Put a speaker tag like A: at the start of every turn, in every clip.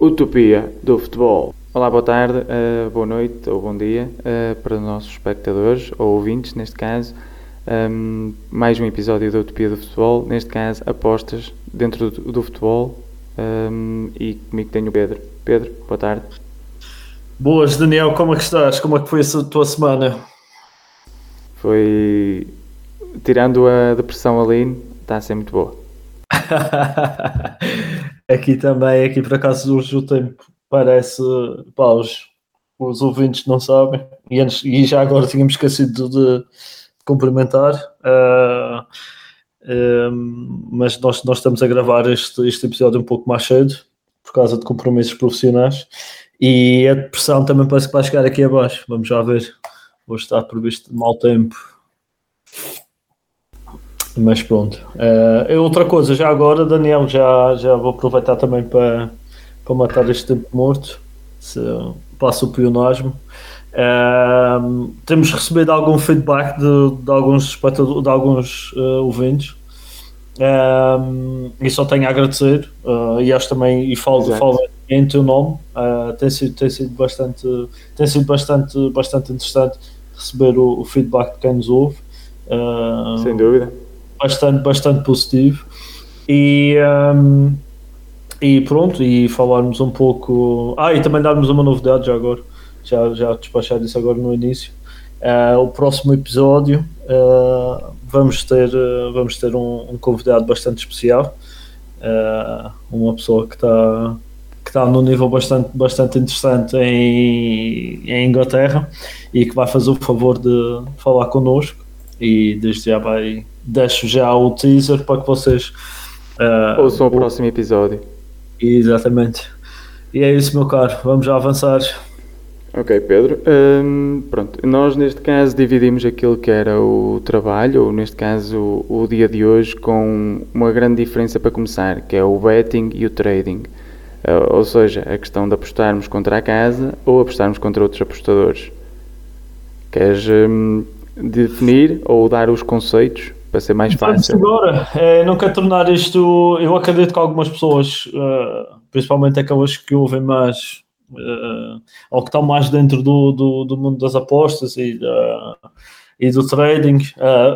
A: Utopia do Futebol. Olá, boa tarde, uh, boa noite ou bom dia uh, para os nossos espectadores ou ouvintes, neste caso. Um, mais um episódio da Utopia do Futebol, neste caso apostas dentro do, do futebol um, e comigo tenho o Pedro. Pedro, boa tarde.
B: Boas, Daniel, como é que estás? Como é que foi a tua semana?
A: Foi, tirando a depressão ali, está a ser muito boa.
B: aqui também, aqui por acaso hoje o tempo parece, pá, os, os ouvintes não sabem, e, antes, e já agora tínhamos esquecido de, cumprimentar, uh, uh, mas nós, nós estamos a gravar este, este episódio um pouco mais cedo, por causa de compromissos profissionais, e a depressão também parece que vai chegar aqui abaixo, vamos já ver, hoje está previsto mau tempo, mas pronto. Uh, outra coisa, já agora, Daniel, já, já vou aproveitar também para, para matar este tempo morto. Se, passo o pionasmo. Uh, temos recebido algum feedback de, de alguns de alguns uh, ouvintes. Uh, e só tenho a agradecer. Uh, e acho também, e falo, falo em teu nome, uh, tem, sido, tem sido bastante tem sido bastante, bastante interessante receber o, o feedback de quem nos ouve.
A: Sem dúvida
B: bastante, bastante positivo. E, um, e pronto, e falarmos um pouco. Ah, e também darmos uma novidade já agora, já, já despachar isso agora no início. Uh, o próximo episódio uh, vamos ter, uh, vamos ter um, um, convidado bastante especial, uma pessoa que está que está num nível bastante, bastante interessante em, em Inglaterra e que vai fazer o favor de falar connosco e desde já vai deixo já o teaser para que vocês
A: uh, ouçam o próximo episódio.
B: Exatamente. E é isso, meu caro. Vamos já avançar.
A: Ok, Pedro. Um, pronto, nós neste caso dividimos aquilo que era o trabalho, ou neste caso o, o, dia de hoje, com uma grande diferença para começar, que é o betting e o trading. Uh, ou seja, a questão de apostarmos contra a casa ou apostarmos contra outros apostadores. Queres um, definir ou dar os conceitos para ser mais fácil.
B: Agora, é, não quero tornar isto. Eu acredito que algumas pessoas, uh, principalmente aquelas que ouvem mais, uh, ou que estão mais dentro do, do, do mundo das apostas e, uh, e do trading,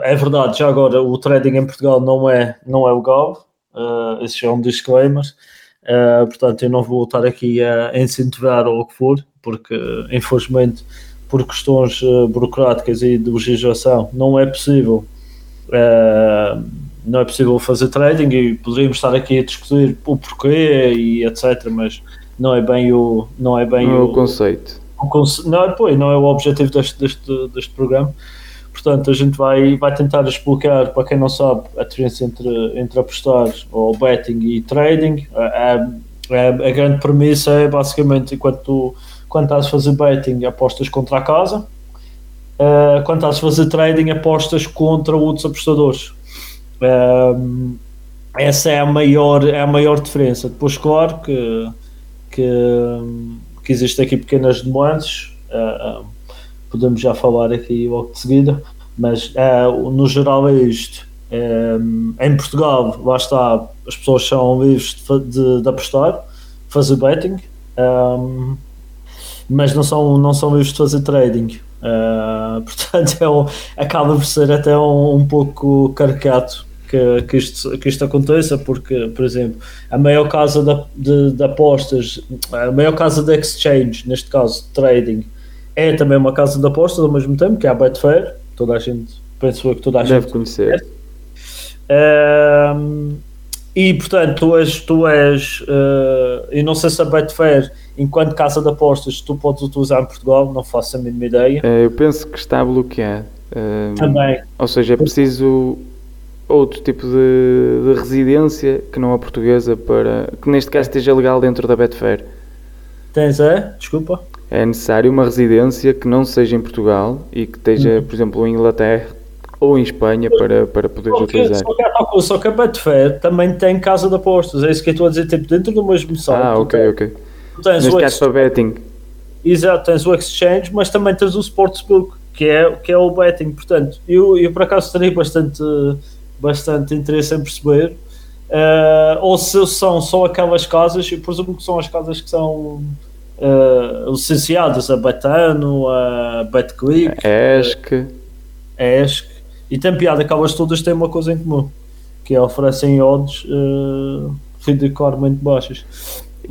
B: é verdade, já agora o trading em Portugal não é, não é legal, uh, esse é um disclaimer. portanto, eu não vou estar aqui a incentivar ou o que for, porque infelizmente por questões burocráticas e de legislação não é possível não é possível fazer trading e poderíamos estar aqui a discutir o porquê e etc, mas não é bem o não é bem
A: não
B: o, é
A: o conceito.
B: O conce, não, pois, não é o objetivo deste, deste, deste programa. Portanto, a gente vai, vai tentar explicar, para quem não sabe, a diferença entre, entre apostar ou betting e trading. A, a, a grande premissa é basicamente enquanto tu, quando estás a fazer betting, apostas contra a casa uh, quando estás a fazer trading, apostas contra outros apostadores. Uh, essa é a maior, é a maior diferença. Depois, claro que, que, que existem aqui pequenas nuances, uh, podemos já falar aqui logo de seguida, mas no geral é isto. em Portugal, lá está, as pessoas são livres de, de, de apostar, fazer betting, um, mas não são, não são livres de fazer trading. Uh, portanto, é um, acaba por ser até um, um pouco caricato que, que, isto, que isto aconteça, porque, por exemplo, a maior casa de, de, de apostas, a maior casa de exchange, neste caso trading, é também uma casa de apostas ao mesmo tempo, que é a Betfair, toda a gente, penso que toda a
A: Deve
B: gente
A: conhecer.
B: Uh, e portanto, tu és, tu és uh, e não sei se a Betfair enquanto casa de apostas tu podes utilizar em Portugal, não faço a mínima ideia.
A: Eh, eu penso que está bloqueado.
B: Eh, Também.
A: Ou seja, é preciso outro tipo de, de, residência que não a portuguesa para que neste caso esteja legal dentro da Betfair.
B: Tens é? Desculpa.
A: É necessário uma residência que não seja em Portugal e que esteja, uhum. por exemplo, em Inglaterra ou em Espanha para, para poderes só que, utilizar.
B: Só que, só que a Betfair também tem casa de apostas, é isso que eu estou a dizer, tipo, dentro do mesmo site.
A: Ah, ok, ok tens Neste caso para betting.
B: Exato, tens o exchange, mas também tens o sportsbook, que é, que é o betting. Portanto, eu, eu por acaso teria bastante, bastante interesse em perceber uh, ou se são só aquelas casas, eu presumo que são as casas que são uh, licenciadas a Betano, a BetClick,
A: ESC.
B: ESC, e tem piada que elas todas têm uma coisa em comum, que é oferecem odds uh, ridicularmente baixas.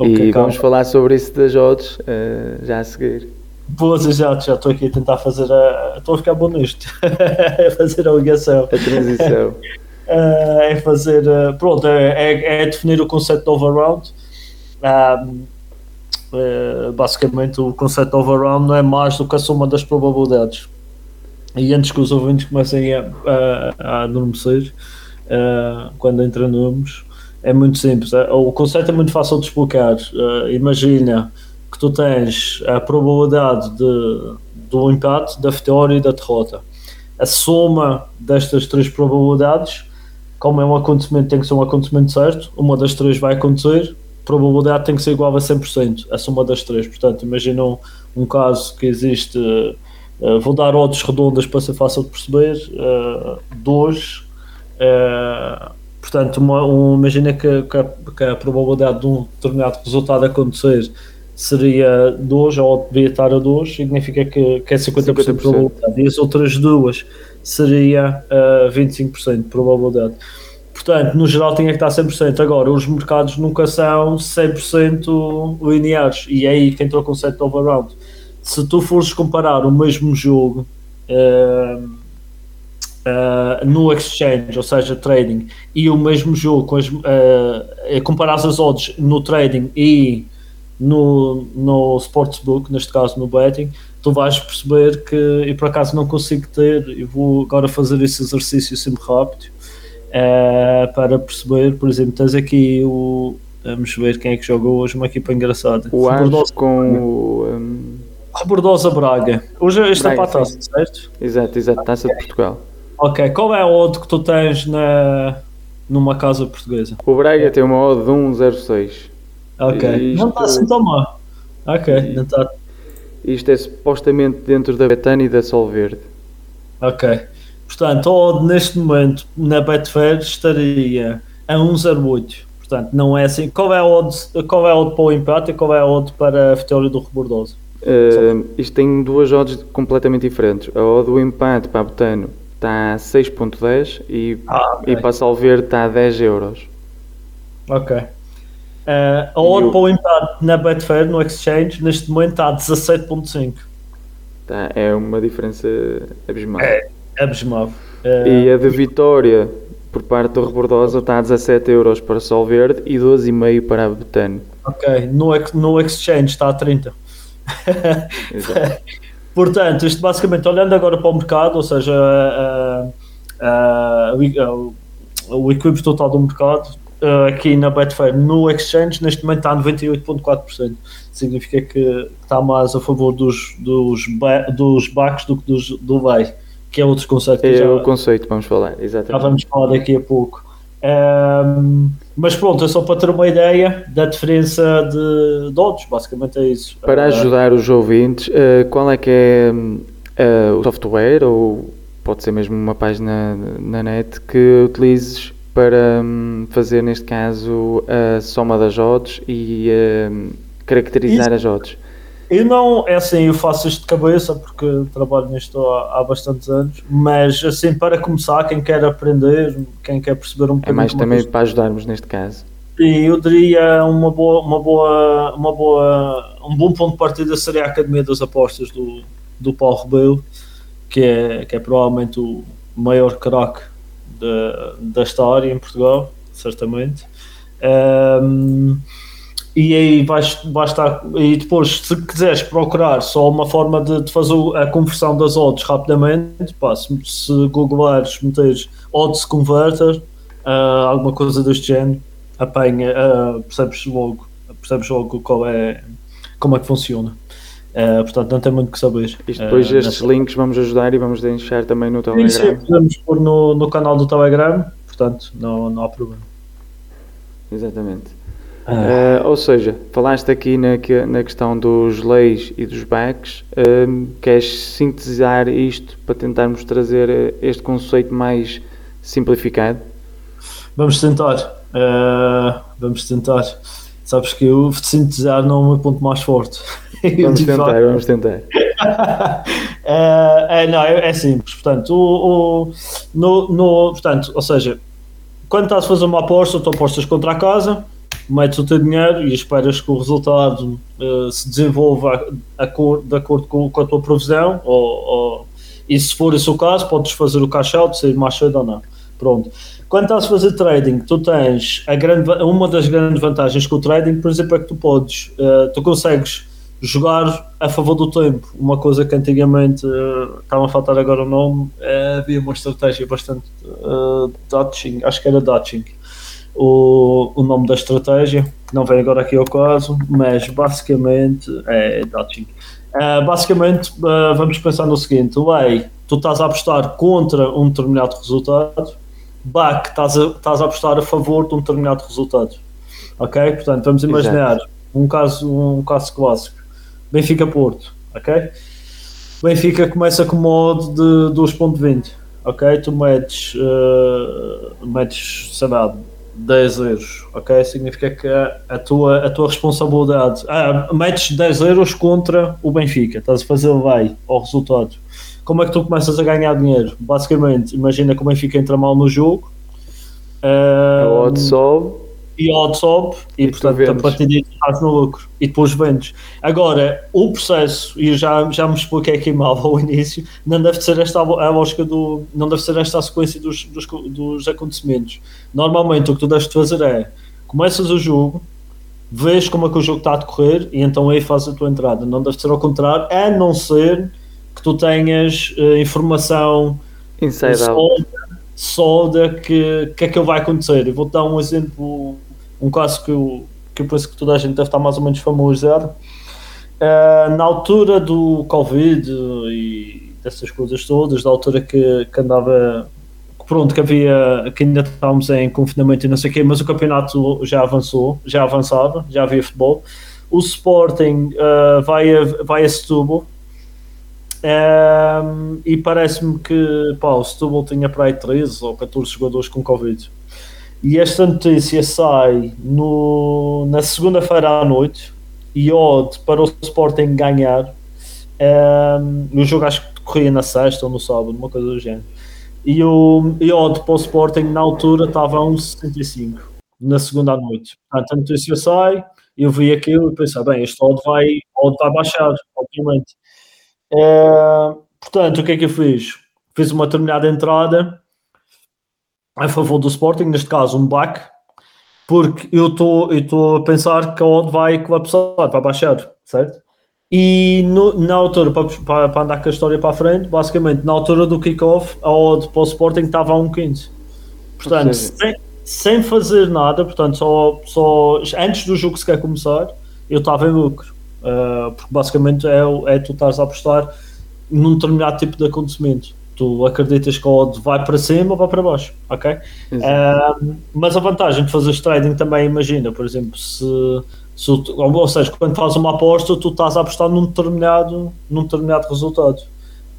A: E vamos falar sobre isso das odds uh, já a seguir.
B: Boas, exato, já estou aqui a tentar fazer a. Estou a ficar bom nisto. a fazer a ligação.
A: A transição.
B: uh, é fazer. Uh, pronto, é, é, é, definir o conceito de overround. Um, uh, basicamente, o conceito de overround não é mais do que a soma das probabilidades. E antes que os ouvintes comecem a, a, a adormecer, quando entram números, é muito simples. O conceito é muito fácil de explicar. imagina que tu tens a probabilidade de, do empate, da vitória e da derrota. A soma destas três probabilidades, como é um acontecimento, tem que ser um acontecimento certo, uma das três vai acontecer, a probabilidade tem que ser igual a 100%, a soma das três. Portanto, imagina um, um caso que existe, uh, vou dar odds redondas para ser fácil de perceber, uh, dois, uh, portanto, uma, um, imagina que, que, a, que a probabilidade de um determinado resultado acontecer seria 2 ou devia estar a 2, significa que, que é 50%, 50%. de probabilidade. E as outras duas seria uh, 25% de probabilidade. Portanto, no geral tinha que estar 100%. Agora, os mercados nunca são 100% lineares e é aí que entra o conceito de overround. Se tu fores comparar o mesmo jogo uh, uh, no exchange, ou seja, trading, e o mesmo jogo, com as, uh, comparares as odds no trading e no, no sportsbook, neste caso no betting, tu vais perceber que, e por acaso não consigo ter, e vou agora fazer esse exercício sempre rápido, é, para perceber, por exemplo, tens aqui o, vamos ver quem é que jogou hoje, uma equipa engraçada.
A: O Aves com o... Um...
B: Rebordosa Braga. Hoje este é para a taça, certo?
A: Exato, exato, taça de Portugal.
B: Ok, qual é a odd que tu tens na, numa casa portuguesa?
A: O Braga tem uma odd de 1,06.
B: Ok. Isto... Não está assim tão mal. Ok, não está.
A: Isto é supostamente dentro da Betânia e da Solverde.
B: Ok. Portanto, odd neste momento na Betfair estaria a 1,08. Portanto, não é assim. Qual é a odd, qual é a odd para o empate e qual é a odd para a vitória do Rebordoso?
A: Uh, isto tem duas odds completamente diferentes. A odd do empate para a Betano está a 6.10 e, ah, okay. e para a Solverde está a 10 euros.
B: Ok. Uh, a odd para o empate na Betfair, no Exchange, neste momento está a 17.5.
A: Tá, é uma diferença abismal.
B: É, abismal.
A: Uh, e a de vitória por parte do Rebordosa está a 17 euros para Sol Verde e 12,5 para a Betano.
B: Ok, no, no Exchange está a 30. Exato. Portanto, isto basicamente, olhando agora para o mercado, ou seja, uh, uh, o equilíbrio total do mercado, aqui na Betfair no Exchange, neste momento está a 98,4%. Significa que está mais a favor dos, dos, dos do que dos, do buy, que é outro conceito.
A: É
B: já,
A: o conceito, vamos falar, exatamente. Já
B: vamos falar daqui a pouco. Um, mas pronto, é só para ter uma ideia da diferença de, odds, basicamente é isso.
A: Para ajudar os ouvintes, uh, qual é que é uh, o software ou pode ser mesmo uma página na net que utilizes para um, fazer, neste caso, a soma das odds e um, caracterizar Isso. as odds?
B: Eu não, é assim, eu faço isto de cabeça porque trabalho nisto há, há bastantes anos, mas assim, para começar, quem quer aprender, quem quer perceber um
A: pouco. É mais também para ajudarmos neste caso.
B: Sim, eu diria uma boa, uma boa, uma boa, um bom ponto de partida seria a Academia das Apostas do, do Paulo Rebelo, que é, que é provavelmente o maior craque da, da história em Portugal, certamente. Um, e aí vais, basta e depois se quiseres procurar só uma forma de, de fazer a conversão das odds rapidamente pá, se, se googlares meteres odds converter uh, alguma coisa deste género apanha, uh, percebes logo percebes logo qual é como é que funciona Uh, portanto, não tem muito que saber.
A: E depois uh, estes links vamos ajudar e vamos deixar também no Telegram. Sim,
B: podemos pôr no, no canal do Telegram, portanto, não, não há problema.
A: Exatamente. Uh, ou seja, falaste aqui na, na questão dos leis e dos backs, queres sintetizar isto para tentarmos trazer este conceito mais simplificado?
B: Vamos tentar. Uh, vamos tentar. Sabes que o sintetizar não é o meu ponto mais forte.
A: Vamos tentar, vamos tentar.
B: é, não, é, é, simples. Portanto, o, o, no, no, portanto, ou seja, quando estás a fazer uma aposta, tu apostas contra a casa, metes o teu dinheiro e esperas que o resultado uh, se desenvolva a, a cor, de acordo com, com, a tua provisão, ou, ou, e se for esse o caso, podes fazer o cash out, sair mais cedo ou não. Pronto. Quando estás a fazer trading, tu tens a grande, uma das grandes vantagens com o trading, por exemplo, é que tu podes, uh, tu consegues jogar a favor do tempo. Uma coisa que antigamente uh, estava a faltar agora o nome, havia uma estratégia bastante uh, Dutching, acho que era Dutching, o, o nome da estratégia, que não vem agora aqui ao caso, mas basicamente é Dutching. Uh, basicamente, uh, vamos pensar no seguinte: Lei, tu estás a apostar contra um determinado resultado, back, estás a, estás a apostar a favor de um determinado resultado. Ok? Portanto, vamos imaginar um caso, um caso clássico: Benfica Porto. Ok? Benfica começa com modo de 2.20. Ok? Tu metes, uh, metes sei lá, 10 euros, ok? Significa que a, tua, a tua responsabilidade. Ah, metes 10 euros contra o Benfica, estás a fazer vai ao resultado. Como é que tu começas a ganhar dinheiro? Basicamente, imagina que o Benfica entra mal no jogo.
A: Uh, a odd sobe
B: e a odd sobe e, e portanto a partir estás no lucro e depois vendes. Agora, o processo, e já, já me expliquei aqui mal ao início, não deve ser esta a lógica do. não deve ser esta a sequência dos, dos, dos acontecimentos. Normalmente o que tu deves fazer é começas o jogo, vês como é que o jogo está a decorrer e então aí fazes a tua entrada. Não deve ser ao contrário, a não ser que tu tenhas uh, informação
A: Inside
B: só da que, que é que vai acontecer. Eu vou dar um exemplo um caso que eu, que eu penso que toda a gente deve estar mais ou menos familiarizado. Uh, na altura do Covid e dessas coisas todas, da altura que, que andava pronto, que havia, que ainda estávamos em confinamento e não sei o quê, mas o campeonato já avançou, já avançava, já havia futebol. O Sporting uh, vai, a, vai a Setúbal um, e parece-me que pá, o Setúbal tinha para aí 13 ou 14 jogadores com Covid. E esta notícia sai no, na segunda-feira à noite e odd para o Sporting ganhar. Um, o jogo acho que corria na sexta ou no sábado, uma coisa do género. E o e odd para o Sporting na altura estava a 1,65 na segunda à noite. Portanto, a notícia sai, eu vi aquilo e pensei, bem, este odd vai, odd vai baixar, obviamente. Uh, portanto, o que é que eu fiz? Fiz uma determinada entrada a favor do Sporting, neste caso um back, porque eu estou a pensar que a odd vai colapsar, vai baixar, certo? E no, na altura, para, para, andar com a história para a frente, basicamente, na altura do kickoff, a odd para o Sporting estava a 1,15. Portanto, sem, sem fazer nada, portanto, só, só antes do jogo sequer começar, eu estava em lucro. Uh, porque basicamente é, é tu estás a apostar num determinado tipo de acontecimento tu acreditas que o odd vai para cima ou vai para baixo, ok? Uh, mas a vantagem de fazer trading também, imagina, por exemplo, se, se ou seja, quando fazes uma aposta, tu estás a apostar num determinado, num determinado resultado.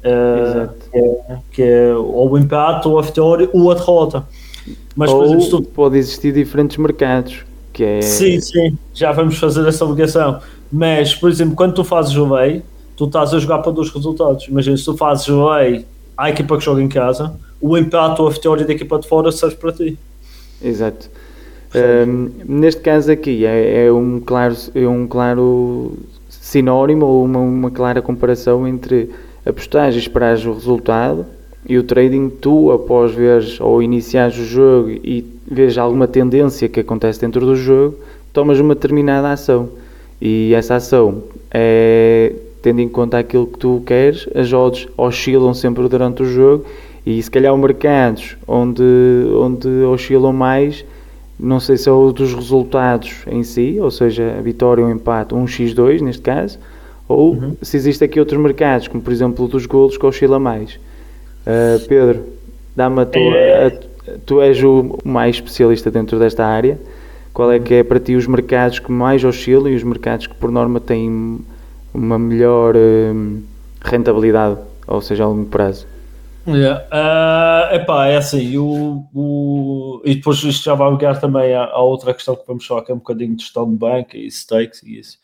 B: Uh, que, é, que é ou o empate, ou a vitória, ou a derrota.
A: Mas, ou exemplo, tu... pode existir diferentes mercados. Que é...
B: Sim, sim, já vamos fazer essa ligação. Mas, por exemplo, quando tu fazes o lei, tu estás a jogar para dois resultados. Imagina, se tu fazes o lei à equipa que joga em casa, o empate ou a vitória da equipa de fora serve para ti.
A: Exato. Um, neste caso aqui é, é, um claro, é um claro sinónimo ou uma, uma clara comparação entre apostar e esperar o resultado e o trading, tu após veres ou iniciares o jogo e vês alguma tendência que acontece dentro do jogo, tomas uma determinada ação e essa ação é tendo em conta aquilo que tu queres, as odds oscilam sempre durante o jogo e se calhar os mercados onde, onde oscilam mais, não sei se é o dos resultados em si, ou seja, a vitória ou empate, um x2 neste caso, ou uhum. se existe aqui outros mercados, como por exemplo o dos golos que oscila mais. Uh, Pedro, dá-me a tua. É... A, tu és o mais especialista dentro desta área. Qual é que é para ti os mercados que mais oscilam e os mercados que por norma têm uma melhor hum, rentabilidade, ou seja, a longo prazo?
B: Yeah. Uh, epá, é assim, o, o, e depois isto já vai ligar também à, à, outra questão que vamos falar, que é um bocadinho de gestão de banca e stakes e isso.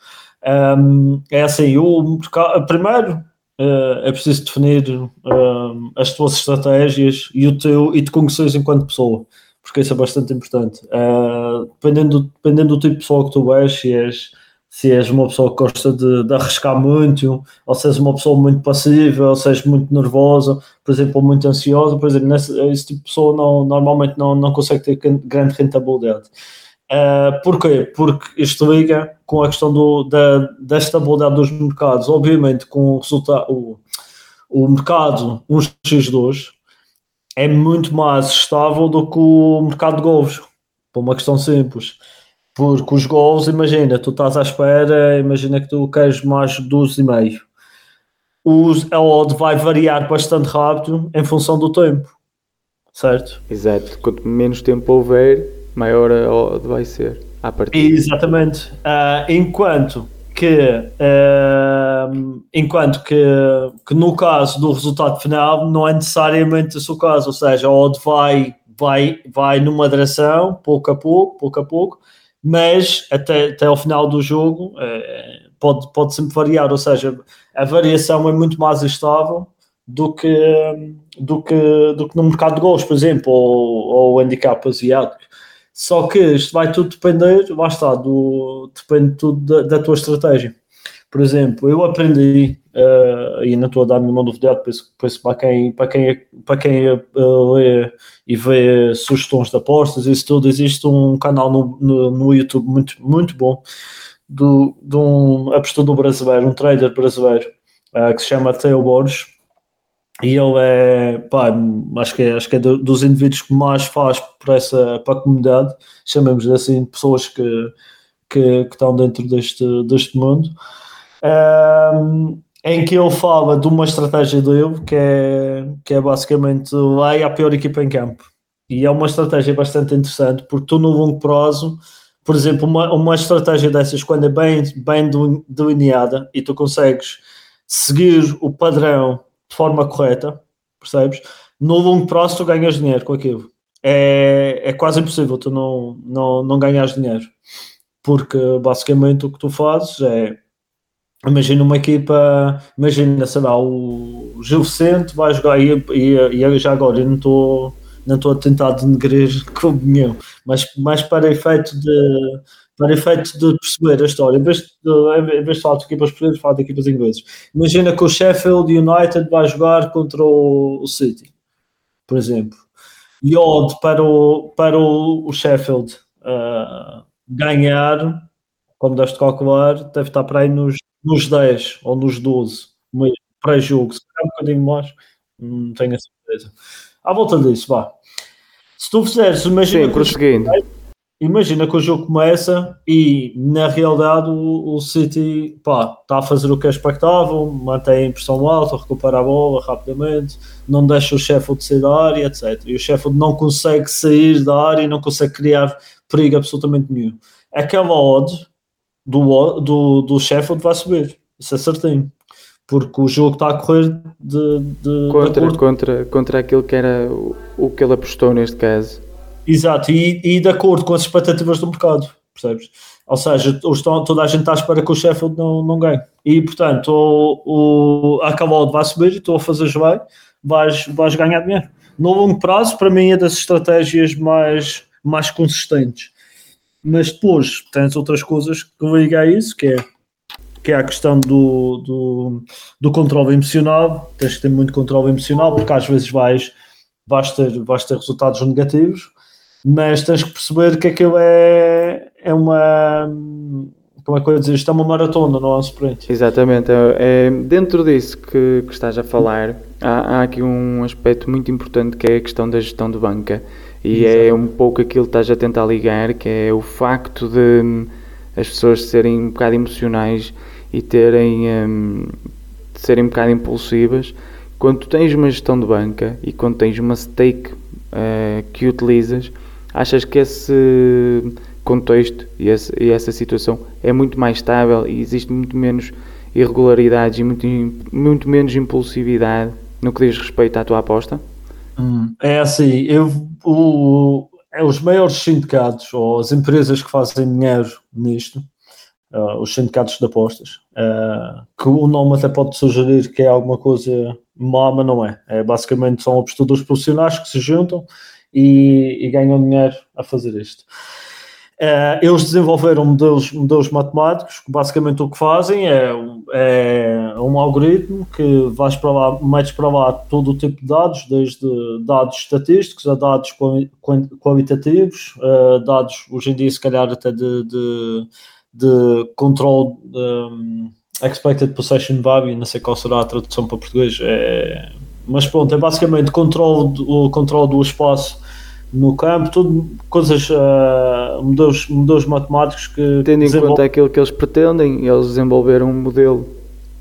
B: Um, é assim, o primeiro uh, é preciso definir uh, as tuas estratégias e o teu e te conheceres enquanto pessoa, porque isso é bastante importante. Uh, dependendo, dependendo do tipo de pessoa que tu és, se és se és uma pessoa que gosta de, de, arriscar muito, ou se és uma pessoa muito passiva, ou se és muito nervosa, por exemplo, ou muito ansiosa, por exemplo, nesse, esse tipo de pessoa não, normalmente não, não consegue ter grande rentabilidade. Uh, porquê? Porque isto liga com a questão do, da, da estabilidade dos mercados. Obviamente, com o resultado, o, mercado 1x2 é muito mais estável do que o mercado de golfos, por uma questão simples porque os gols, imagina, tu estás à espera, imagina que tu queres mais 12,5. A odd vai variar bastante rápido em função do tempo, certo?
A: Exato. Quanto menos tempo houver, maior a odd vai ser. À partida.
B: Exatamente. Uh, enquanto que, uh, enquanto que, que no caso do resultado final não é necessariamente esse o caso, ou seja, a odd vai, vai, vai numa direção, pouco a pouco, pouco a pouco, mas até, até ao final do jogo é, pode, pode sempre variar, ou seja, a variação é muito mais estável do que, do que, do que no mercado de gols, por exemplo, ou, ou handicap asiático. Só que isto vai tudo depender, lá está, do, depende tudo da, da tua estratégia. Por exemplo, eu aprendi, uh, e não estou a dar nenhuma novidade, penso, penso para quem, para quem, para quem uh, lê e vê sugestões de apostas, isso tudo, existe um canal no, no, no YouTube muito, muito bom do, de um apostador brasileiro, um trader brasileiro, uh, que se chama Theo Borges, e ele é, pá, acho que é, acho que é dos indivíduos que mais faz para essa para a comunidade, chamamos assim, pessoas que, que, que estão dentro deste, deste mundo. Um, em que ele fala de uma estratégia dele que é, que é basicamente leia a pior equipa em campo. E é uma estratégia bastante interessante porque tu no longo prazo, por exemplo, uma, uma estratégia dessas quando é bem, bem delineada e tu consegues seguir o padrão de forma correta, percebes? No longo prazo tu ganhas dinheiro com aquilo. É, é quase impossível tu não, não, não ganhas dinheiro. Porque basicamente o que tu fazes é imagina uma equipa, imagina, sei lá, o Gil Vicente vai jogar e, e, e já agora eu não estou não estou a tentar denegrir como nenhum, mas, mas para efeito de para efeito de perceber a história, em vez de, em vez de falar de equipas portuguesas, falar de equipas inglesas. Imagina que o Sheffield United vai jogar contra o, City, por exemplo. E odd para o, para o, Sheffield uh, ganhar, como deves calcular, deve estar para aí nos nos 10 ou nos 12, pré-jogo, se calhar um bocadinho mais, não tenho a certeza. À volta disso, vá. Se tu fizeres, imagina. Sim, prosseguindo. Imagina que o jogo começa e na realidade o, o City pá, está a fazer o que é expectável, mantém a impressão alta, recupera a bola rapidamente, não deixa o Sheffield sair da área, etc. E o Sheffield não consegue sair da área e não consegue criar perigo absolutamente nenhum. Aquela odd do, do, do Sheffield vai subir. Isso é certinho. Porque o jogo está a correr de, de
A: contra, de contra, contra aquilo que era o, o que ele apostou neste caso.
B: Exato, e, e de acordo com as expectativas do mercado, percebes? Ou seja, toda a gente está à espera que o Sheffield não, não ganhe. E portanto, o, o, a Cavaldo vai subir e estou a fazer bem, vais, vais ganhar dinheiro. No longo prazo, para mim, é das estratégias mais, mais consistentes mas depois tens outras coisas que ligam a isso, que é, que é a questão do, do, do controle emocional, tens que ter muito controle emocional, porque às vezes vais, vais, ter, vais ter resultados negativos, mas tens que perceber que aquilo é, é uma como é que eu ia dizer, isto é uma maratona, não é um sprint.
A: Exatamente, é, é dentro disso que, que estás a falar, há, há aqui um aspecto muito importante que é a questão da gestão de banca e Exato. é um pouco aquilo que estás a tentar ligar, que é o facto de hum, as pessoas serem um bocado emocionais e terem um, serem um bocado impulsivas. Quando tu tens uma gestão de banca e quando tens uma stake uh, que utilizas, achas que esse contexto e, esse, e, essa situação é muito mais estável e existe muito menos irregularidades e muito, muito menos impulsividade no que diz respeito à tua aposta?
B: Hum, é assim, eu, o, é os maiores sindicatos ou as empresas que fazem dinheiro nisto, uh, os sindicatos de apostas, uh, que o nome até pode sugerir que é alguma coisa má, mas não é. é basicamente são apostadores profissionais que se juntam e, e ganham dinheiro a fazer isto. Uh, eles desenvolveram modelos, modelos matemáticos que basicamente o que fazem é, é um algoritmo que vais para lá, metes para lá todo o tipo de dados, desde dados estatísticos a dados qualitativos, uh, dados hoje em dia se calhar até de, de, de control um, expected possession value, não sei qual será a tradução para português, é, mas pronto, é basicamente o controle do espaço no campo, tudo coisas, uh, modelos, modelos matemáticos que.
A: Tendo em conta aquilo que eles pretendem, eles desenvolveram um modelo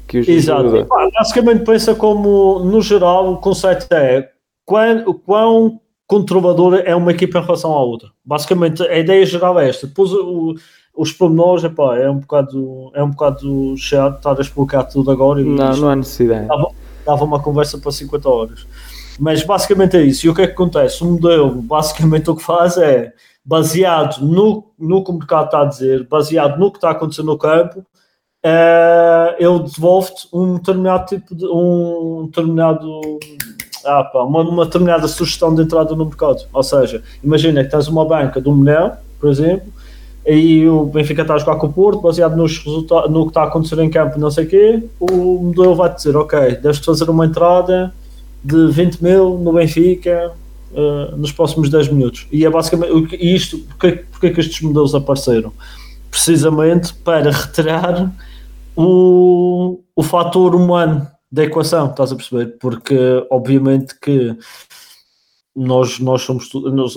A: que os
B: Exato.
A: ajuda.
B: basicamente pensa como, no geral, o conceito é quão, quão controladora é uma equipa em relação à outra. Basicamente, a ideia geral é esta. Depois, o, os pormenores, epá, é um bocado, é um bocado chato estar a explicar tudo agora.
A: não, não há necessidade.
B: Dava, dava uma conversa para 50 horas. Mas basicamente é isso. E o que é que acontece? O modelo, basicamente, o que faz é, baseado no, no que o mercado está a dizer, baseado no que está a acontecer no campo, é, ele devolve-te um determinado tipo de. um determinado. Ah, pá, uma, uma determinada sugestão de entrada no mercado. Ou seja, imagina que tens uma banca de um milhão, por exemplo, e o Benfica está a jogar com o Porto, baseado nos resultados, no que está a acontecer em campo, não sei o quê, o modelo vai-te dizer, ok, deves fazer uma entrada de 20 mil no Benfica uh, nos próximos 10 minutos. E é basicamente e isto, porque, porque é que estes modelos apareceram? Precisamente para retirar o, o fator humano da equação, estás a perceber? Porque obviamente que nós, nós somos nós,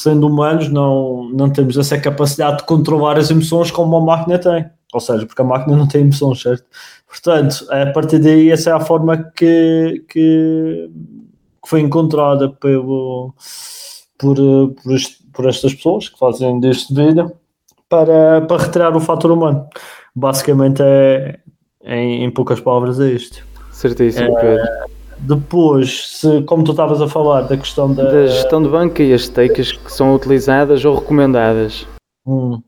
B: sendo humanos não, não temos essa capacidade de controlar as emoções como uma máquina tem. Ou seja, porque a máquina não tem emoções, certo? Portanto, a partir daí, essa é a forma que, que, que foi encontrada pelo, por, por, este, por, estas pessoas que fazem deste vídeo para, para retirar o fator humano. Basicamente, é, em, em poucas palavras, é isto.
A: Certíssimo, Pedro.
B: Depois, se, como tu estavas a falar da questão da,
A: da gestão de banca e as stakes que são utilizadas ou recomendadas.
B: Hum.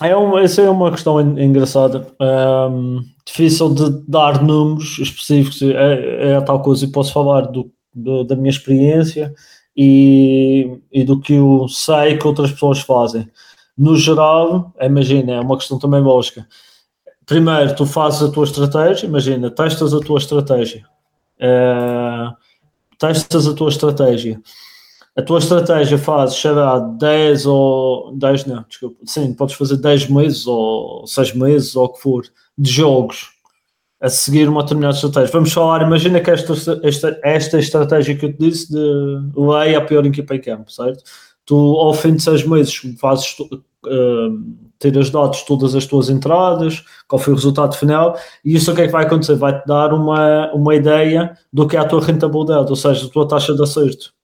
B: É uma, essa é uma questão engraçada. Um, difícil de dar números específicos, é, é a tal coisa, e posso falar do, do, da minha experiência e, e do que eu sei que outras pessoas fazem. No geral, imagina, é uma questão também lógica. Primeiro, tu fazes a tua estratégia, imagina, testas a tua estratégia. Uh, testas a tua estratégia a tua estratégia faz, sei lá, 10 ou 10 não, desculpa, sim, podes fazer 10 meses ou 6 meses ou o que for de jogos a seguir uma determinada estratégia. Vamos falar, imagina que esta, esta, esta estratégia que eu te disse de lei a pior equipa em campo, certo? Tu ao fim de 6 meses fazes uh, ter as dados todas as tuas entradas, qual foi o resultado final, e isso o que é que vai acontecer? Vai-te dar uma, uma ideia do que é a tua rentabilidade, ou seja, a tua taxa de acerto.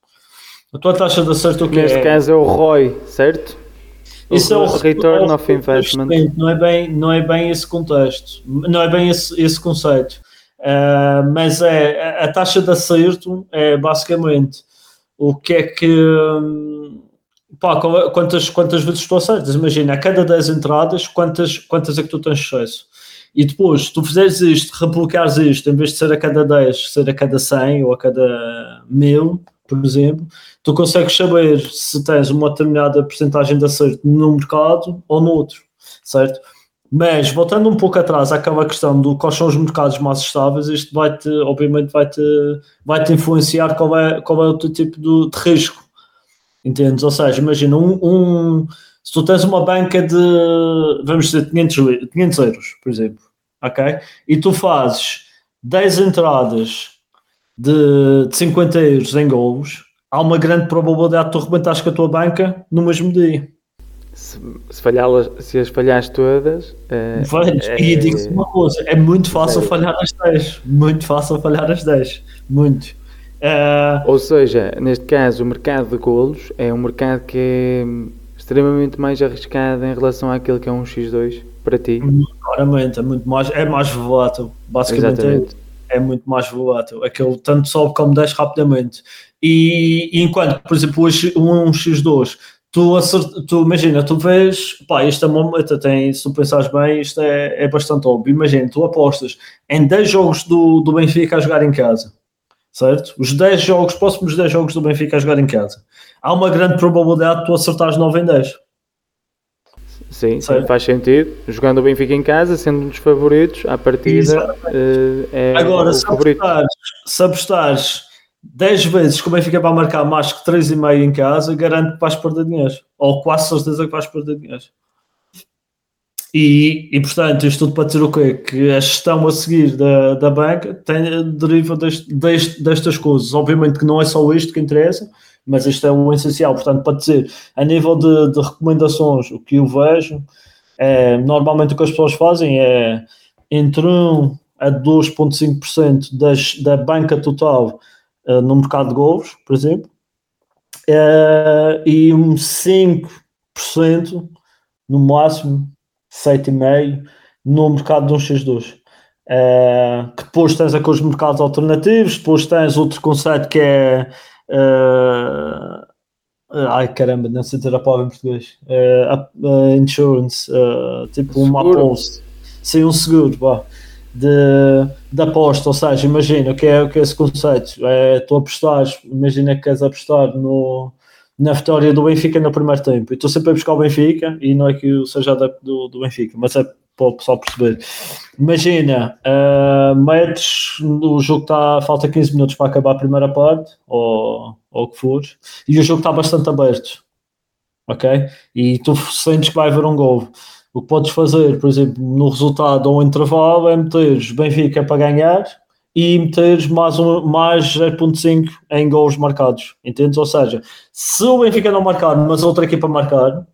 B: A tua taxa de acerto o que
A: Neste
B: é?
A: caso é o ROI, certo?
B: Isso é o
A: Return of Investment.
B: Não é bem, não é bem esse contexto, não é bem esse, esse conceito. Uh, mas é a taxa de acerto é basicamente o que é que hum, pá, é, quantas, quantas vezes tu acertas? Imagina, a cada 10 entradas, quantas, quantas é que tu tens sucesso? E depois, tu fizeres isto, replicares isto, em vez de ser a cada 10, ser a cada 100 ou a cada 1000, por exemplo, tu consegues saber se tens uma determinada porcentagem de acerto no mercado ou no outro, certo? Mas voltando um pouco atrás àquela questão do quais são os mercados mais estáveis, isto vai-te, obviamente, vai-te vai -te influenciar qual é, qual é o teu tipo de, de risco. Entendes? Ou seja, imagina um, um, se tu tens uma banca de, vamos dizer, 500, 500 euros, por exemplo, ok? E tu fazes 10 entradas de, de 50 euros em golos, há uma grande probabilidade de tu rebentares com a tua banca no mesmo dia.
A: Se, se, falhá-las, se as falhares todas. É,
B: é, e digo-te uma coisa: é muito fácil é, falhar as 10. Muito fácil falhar as 10. Muito. Uh,
A: Ou seja, neste caso, o mercado de golos é um mercado que é extremamente mais arriscado em relação àquele que é um X2 para ti.
B: Claramente, é muito mais, é mais volátil, basicamente. É
A: Exatamente.
B: é muito mais volátil. Aquele tanto sobe como desce rapidamente. E, e enquanto, por exemplo, um X2, tu, tu imagina, tu vês, pá, esta momenta tem, se tu pensares bem, isto é, é bastante óbvio. Imagina, tu apostas em 10 jogos do, do Benfica a jogar em casa, certo? Os 10 jogos, próximos 10 jogos do Benfica a jogar em casa. Há uma grande probabilidade de tu acertares 9 em 10.
A: Sim, sim, faz sentido. Jogando o Benfica em casa, sendo um dos favoritos, à partida uh, é
B: Agora, se favorito. Apostares, se apostares 10 vezes que o Benfica vai marcar mais que 3,5 em casa, garanto que vais perder dinheiro. Ou quase certeza que vais perder dinheiro. E, e portanto, isto tudo para dizer o quê? Que a gestão a seguir da, da banca tem, deriva deste, deste, destas coisas. Obviamente que não é só isto que interessa, mas isto é o essencial. Portanto, para dizer, a nível de, de recomendações, o que eu vejo, é, normalmente o que as pessoas fazem é entre 1 a 2,5% da banca total uh, no mercado de gols, por exemplo, uh, e um 5% no máximo, 7,5% no mercado de um X2. Uh, que depois tens aqueles mercados alternativos, depois tens outro conceito que é ai caramba, não sei dizer a palavra em português. Uh, insurance, tipo uma apólice, sim, um seguro, vá. De, de aposta, ou seja, imagina o que é, o que é esse conceito, é tu apostares, imagina que queres apostar no, na vitória do Benfica no primeiro tempo, e estou sempre a buscar o Benfica, e não é que eu seja adepto do, do Benfica, mas é para o pessoal perceber. Imagina, uh, metes, o jogo está, falta 15 minutos para acabar a primeira parte, ou, ou o que for, e o jogo está bastante aberto, ok? E tu sentes que vai haver um gol o que podes fazer, por exemplo, no resultado ou intervalo é meteres Benfica para ganhar e meteres mais, um, mais 0.5 em gols marcados, entendes? Ou seja, se o Benfica não marcar, mas outra equipa marcar,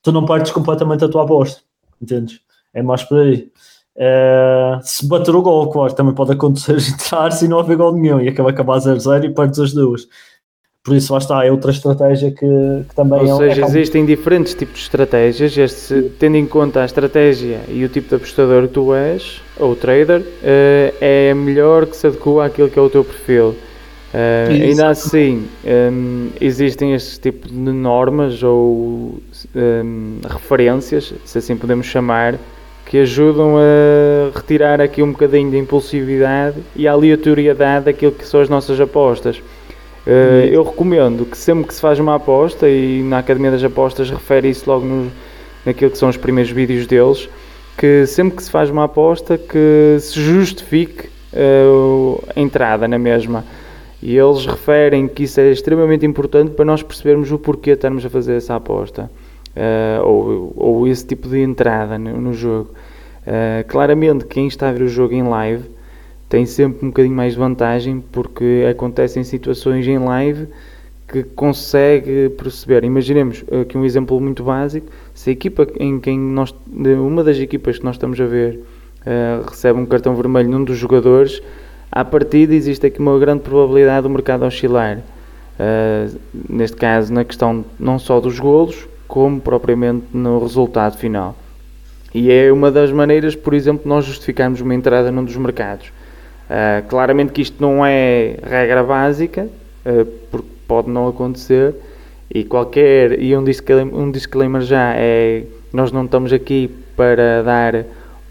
B: tu não partes completamente a tua aposta, entendes? É mais por aí. É, se bater o gol, claro, também pode acontecer entrar se não haver gol nenhum e acaba acabar 0-0 e partes as duas. Por isso, lá está, é outra estratégia que, que também
A: Ou
B: é.
A: Ou seja, é existem diferentes tipos de estratégias. Este, tendo em conta a estratégia e o tipo de apostador que tu és, ou trader, uh, é melhor que se adequa àquilo que é o teu perfil. Uh, ainda assim, um, existem este tipo de normas ou um, referências, se assim podemos chamar, que ajudam a retirar aqui um bocadinho de impulsividade e a aleatoriedade daquilo que são as nossas apostas. Uh, eu recomendo que sempre que se faz uma aposta, e na Academia das Apostas refere isso logo no, naquilo que são os primeiros vídeos deles, que sempre que se faz uma aposta que se justifique uh, a entrada na mesma. E eles referem que isso é extremamente importante para nós percebermos o porquê estarmos a fazer essa aposta. Uh, ou, ou esse tipo de entrada no, no jogo. claramente, quem está a ver o jogo em live tem sempre um bocadinho mais de vantagem porque acontecem situações em live que consegue perceber. Imaginemos aqui um exemplo muito básico: se a equipa em quem nós, uma das equipas que nós estamos a ver, uh, recebe um cartão vermelho num dos jogadores, à partida existe aqui uma grande probabilidade do mercado oscilar. Uh, neste caso, na questão não só dos golos, como propriamente no resultado final. E é uma das maneiras, por exemplo, nós justificarmos uma entrada num dos mercados. Uh, claramente que isto não é regra básica, uh, porque pode não acontecer, e qualquer, e um disclaimer, um disclaimer já é, nós não estamos aqui para dar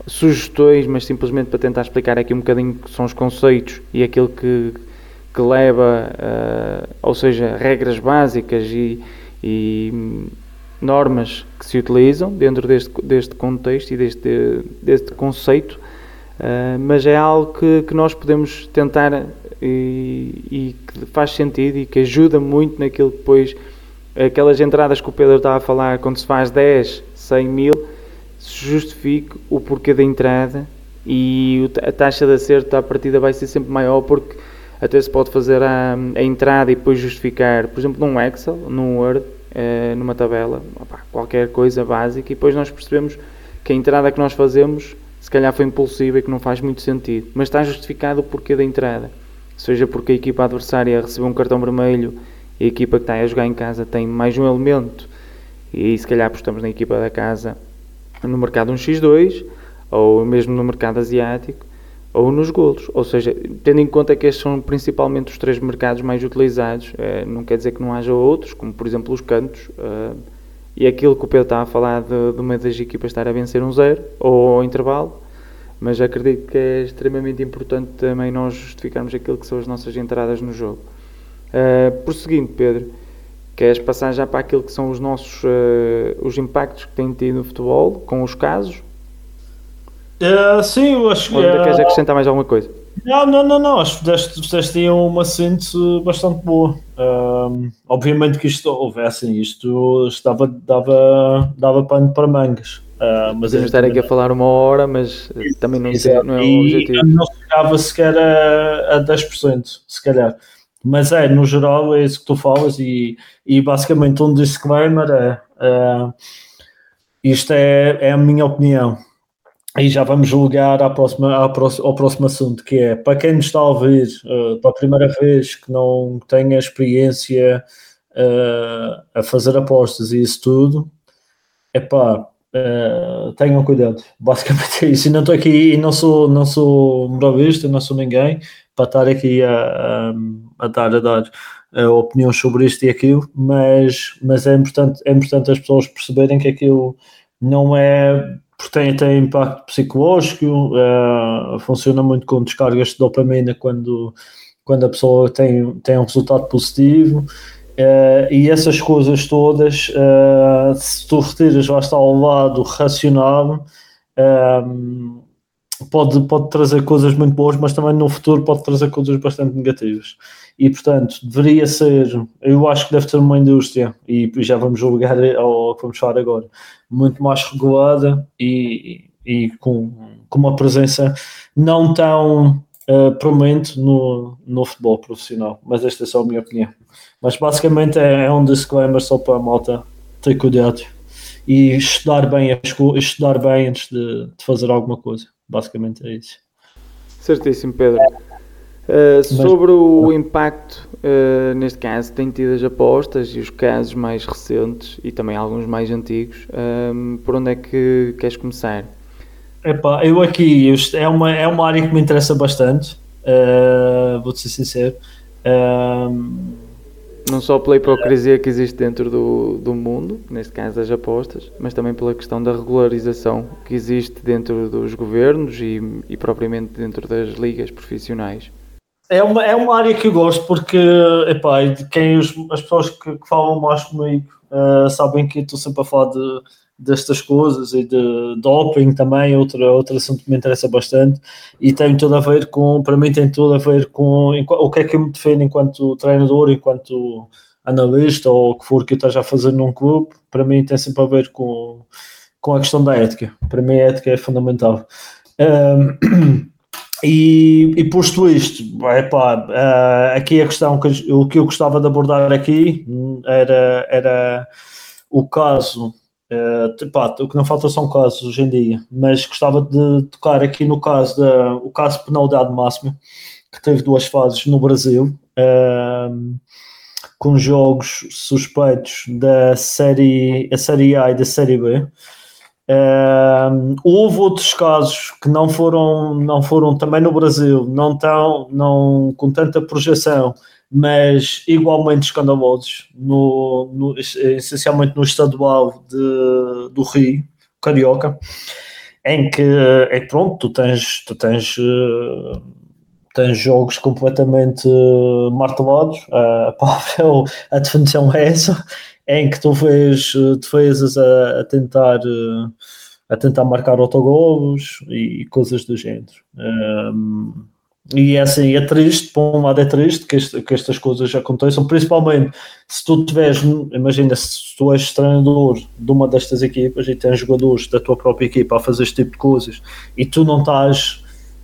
A: sugestões, mas simplesmente para tentar explicar aqui um bocadinho que são os conceitos e aquilo que, que leva, uh, ou seja, regras básicas e, e, normas que se utilizam dentro deste, deste contexto e deste, deste conceito Uh, mas é algo que, que nós podemos tentar e, e, que faz sentido e que ajuda muito naquilo que depois, aquelas entradas que o Pedro estava a falar, quando se faz 10, 100 mil, se justifique o porquê da entrada e a taxa de acerto à partida vai ser sempre maior porque até se pode fazer a, a entrada e depois justificar, por exemplo, num Excel, num Word, uh, numa tabela, qualquer coisa básica e depois nós percebemos que a entrada que nós fazemos se calhar foi impulsiva e que não faz muito sentido, mas está justificado o porquê da entrada. Seja porque a equipa adversária recebeu um cartão vermelho e a equipa que está a jogar em casa tem mais um elemento, e aí se calhar apostamos na equipa da casa no mercado 1x2 ou mesmo no mercado asiático, ou nos golos. Ou seja, tendo em conta que estes são principalmente os três mercados mais utilizados, eh, não quer dizer que não haja outros, como por exemplo os cantos, eh, e aquilo que o Pedro estava a falar de, de uma das equipas estar a vencer um zero, ou ao intervalo, mas acredito que é extremamente importante também nós justificarmos aquilo que são as nossas entradas no jogo. Uh, prosseguindo, Pedro, queres passar já para aquilo que são os nossos uh, os impactos que tem tido no futebol, com os casos?
B: Uh, sim, eu acho que.
A: Ou ainda queres acrescentar mais alguma coisa?
B: Não, não, não, não. Acho que fizeste uma síntese bastante boa. Um, obviamente que isto houvesse assim, isto dava, dava, dava pano para mangas.
A: Uh, mas Podemos estar aqui a falar uma hora, mas também não, não é o objetivo.
B: Não chegava sequer a, a 10%, se calhar. Mas é, no geral, é isso que tu falas, e, e basicamente um disclaimer é. Uh, isto é, é a minha opinião e já vamos julgar à próxima, à próxima, ao próximo assunto, que é para quem nos está a ouvir uh, pela primeira vez, que não tenha experiência uh, a fazer apostas e isso tudo, é pá, uh, tenham cuidado. Basicamente é isso. E não estou aqui, e não sou, não sou moralista, não sou ninguém para estar aqui a, a, a dar, a dar opiniões sobre isto e aquilo, mas, mas é, importante, é importante as pessoas perceberem que aquilo não é porque tem, tem impacto psicológico, uh, funciona muito com descargas de dopamina quando, quando a pessoa tem, tem um resultado positivo. Uh, e essas coisas todas, uh, se tu retiras lá está ao lado racional, pode, pode trazer coisas muito boas, mas também no futuro pode trazer coisas bastante negativas. E portanto, deveria ser, eu acho que deve ser uma indústria, e já vamos julgar ao que vamos falar agora, muito mais regulada e, e com, com uma presença não tão uh, promente no, no futebol profissional. Mas esta é só a minha opinião. Mas basicamente é, é um disclaimer só para a malta ter cuidado e estudar bem, estudar bem antes de, de fazer alguma coisa. Basicamente é isso.
A: Certíssimo, Pedro. Uh, sobre o impacto, uh, neste caso, tem tido as apostas e os casos mais recentes e também alguns mais antigos. Um, por onde é que queres começar?
B: Epá, eu aqui, é uma, é uma área que me interessa bastante, uh, vou-te ser sincero.
A: Não só pela hipocrisia que existe dentro do, do mundo, neste caso das apostas, mas também pela questão da regularização que existe dentro dos governos e, e propriamente dentro das ligas profissionais.
B: É uma, é uma área que eu gosto porque, epá, quem os, as pessoas que, que, falam mais comigo uh, sabem que estou sempre a falar de, destas coisas e de doping também, outro, outro assunto que me interessa bastante e tem tudo a ver com, para mim tem tudo a ver com o que é que eu me defendo enquanto treinador, enquanto analista ou o que for que eu esteja a fazer num clube, para mim tem sempre a ver com, com a questão da ética. Para mim a ética é fundamental. Um, E, e posto isto, epá, uh, aqui a questão que o que eu gostava de abordar aqui era, era o caso, uh, epá, o que não falta são casos hoje em dia, mas gostava de tocar aqui no caso da, o caso de penalidade máxima, que teve duas fases no Brasil, uh, com jogos suspeitos da série, a série A e da série B. Uh, houve outros casos que não foram, não foram também no Brasil, não tão, não com tanta projeção, mas igualmente escandalosos, no, no, essencialmente no estadual de, do Rio, Carioca, em que, é pronto, tu tens, tu tens, uh, tens jogos completamente martelados, a, a definição é essa, em que tu vês defesas a, a tentar a tentar marcar autogolos e, coisas do género. Um, e é assim, é triste, por um lado é triste que, este, que, estas coisas aconteçam, principalmente se tu tiveres, imagina se tu és treinador de uma destas equipas e tens jogadores da tua própria equipa a fazer este tipo de coisas e tu não estás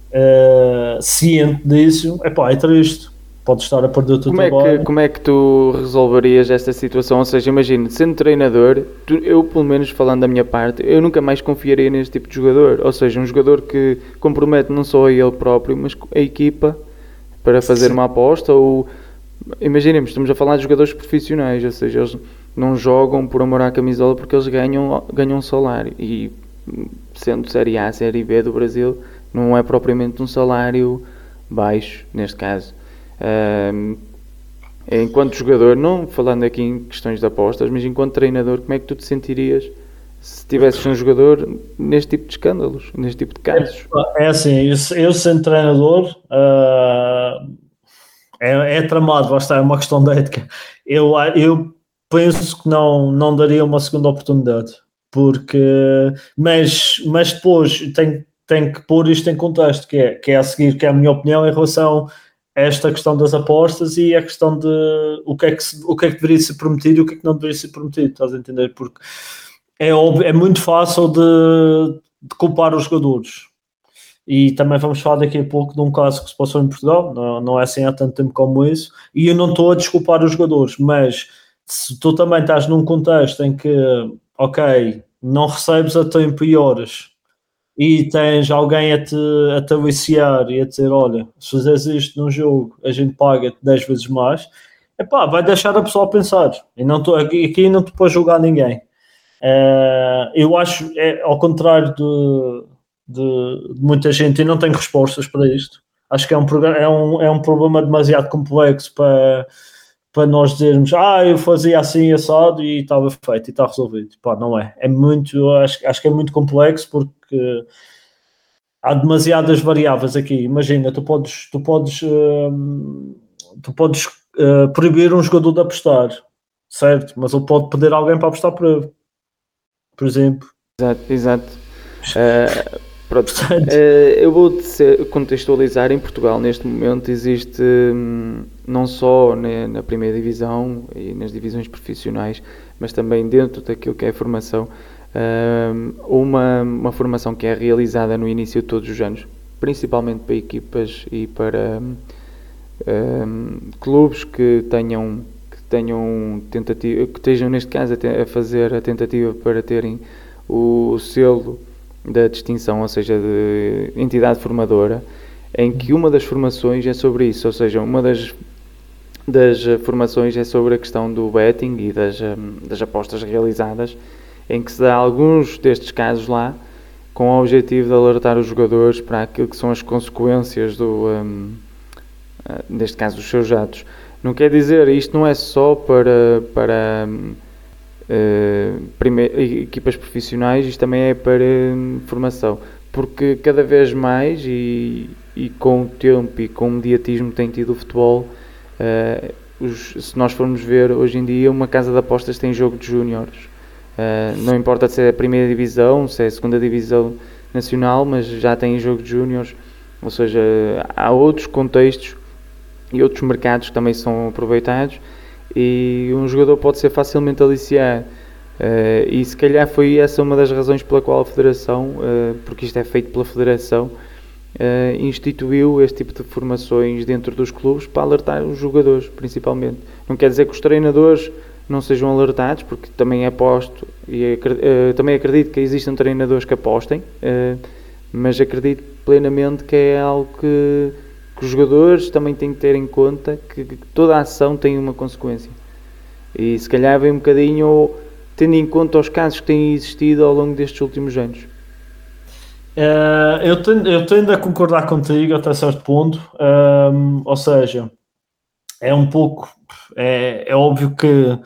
B: uh, ciente disso, epá, é triste pode estar a perder o teu
A: como trabalho. É que, como é que tu resolverias esta situação? Ou seja, imagina, sendo treinador, tu, eu, pelo menos falando da minha parte, eu nunca mais confiaria neste tipo de jogador. Ou seja, um jogador que compromete não só a ele próprio, mas a equipa para fazer Sim. uma aposta. Ou imaginemos, estamos a falar de jogadores profissionais, ou seja, eles não jogam por amor à camisola porque eles ganham, ganham um salário. E sendo Série A, Série B do Brasil, não é propriamente um salário baixo, neste caso. Enquanto jogador, não falando aqui em questões de apostas, mas enquanto treinador, como é que tu te sentirias se tivesses um jogador neste tipo de escândalos, neste tipo de casos?
B: É, é assim, eu, eu sendo treinador, uh, é, é tramado, vai estar, é uma questão de ética. Eu, eu penso que não, não daria uma segunda oportunidade, porque, mas, mas depois tem, tem que pôr isto em contexto, que é, que é a seguir, que é a minha opinião em relação esta questão das apostas e a questão de o que é que, o que, é que deveria ser prometido e o que é que não deveria ser prometido, estás a entender? Porque é, óbvio, é muito fácil de, de culpar os jogadores. E também vamos falar daqui a pouco de um caso que se passou em Portugal, não, não é assim há tanto tempo como isso, e eu não estou a desculpar os jogadores, mas se tu também estás num contexto em que, ok, não recebes a tempo e horas e tens alguém a te, a te aliciar e a dizer, olha, se fizeres isto num jogo, a gente paga-te 10 vezes mais, epá, vai deixar a pessoa a pensar. E não tô, aqui, aqui não te pode julgar ninguém. Uh, eu acho, é, ao contrário de, de, de, muita gente, e não tenho respostas para isto. Acho que é um, é um, é um problema demasiado complexo para, para nós dizermos, ah, eu fazia assim assado e estava feito e está resolvido. Pá, não é. É muito, acho, acho que é muito complexo porque há demasiadas variáveis aqui. Imagina, tu podes, tu podes, uh, tu podes uh, proibir um jogador de apostar, certo? Mas ele pode pedir alguém para apostar por ele por exemplo.
A: Exato, exato. Uh, pronto, uh, eu vou contextualizar em Portugal neste momento existe hum, não só na, na, primeira divisão e nas divisões profissionais, mas também dentro daquilo que é a formação, uma, uma formação que é realizada no início de todos os anos, principalmente para equipas e para um, clubes que tenham tenham tentativa, que estejam neste caso a, a, fazer a tentativa para terem o selo da distinção, ou seja, de entidade formadora, em que uma das formações é sobre isso, ou seja, uma das das formações é sobre a questão do betting e das, das apostas realizadas, em que se dá alguns destes casos lá com o objetivo de alertar os jogadores para aquilo que são as consequências do, um, ah, neste caso, dos seus atos. Não quer dizer, isto não é só para, para uh, equipas profissionais, isto também é para um, formação. Porque cada vez mais, e, e com o tempo e com o mediatismo que tem tido o futebol, uh, os, se nós formos ver hoje em dia, uma casa de apostas tem jogo de júniores. Uh, não importa se é a primeira divisão, se é a segunda divisão nacional, mas já tem jogo de júniores. Ou seja, há outros contextos e outros mercados que também são aproveitados e um jogador pode ser facilmente aliciado. Uh, e se calhar foi essa uma das razões pela qual a Federação, uh, porque isto é feito pela Federação, uh, instituiu este tipo de formações dentro dos clubes para alertar os jogadores, principalmente. Não quer dizer que os treinadores não sejam alertados, porque também aposto e também acredito que existam treinadores que apostem, mas acredito plenamente que é algo que que os jogadores também têm que ter em conta que, que toda a ação tem uma consequência. E se calhar vem um bocadinho tendo em conta os casos que têm existido ao longo destes últimos anos.
B: Uh, eu, tendo, eu tendo a concordar contigo até certo ponto, um, ou seja, é um pouco, é, é óbvio que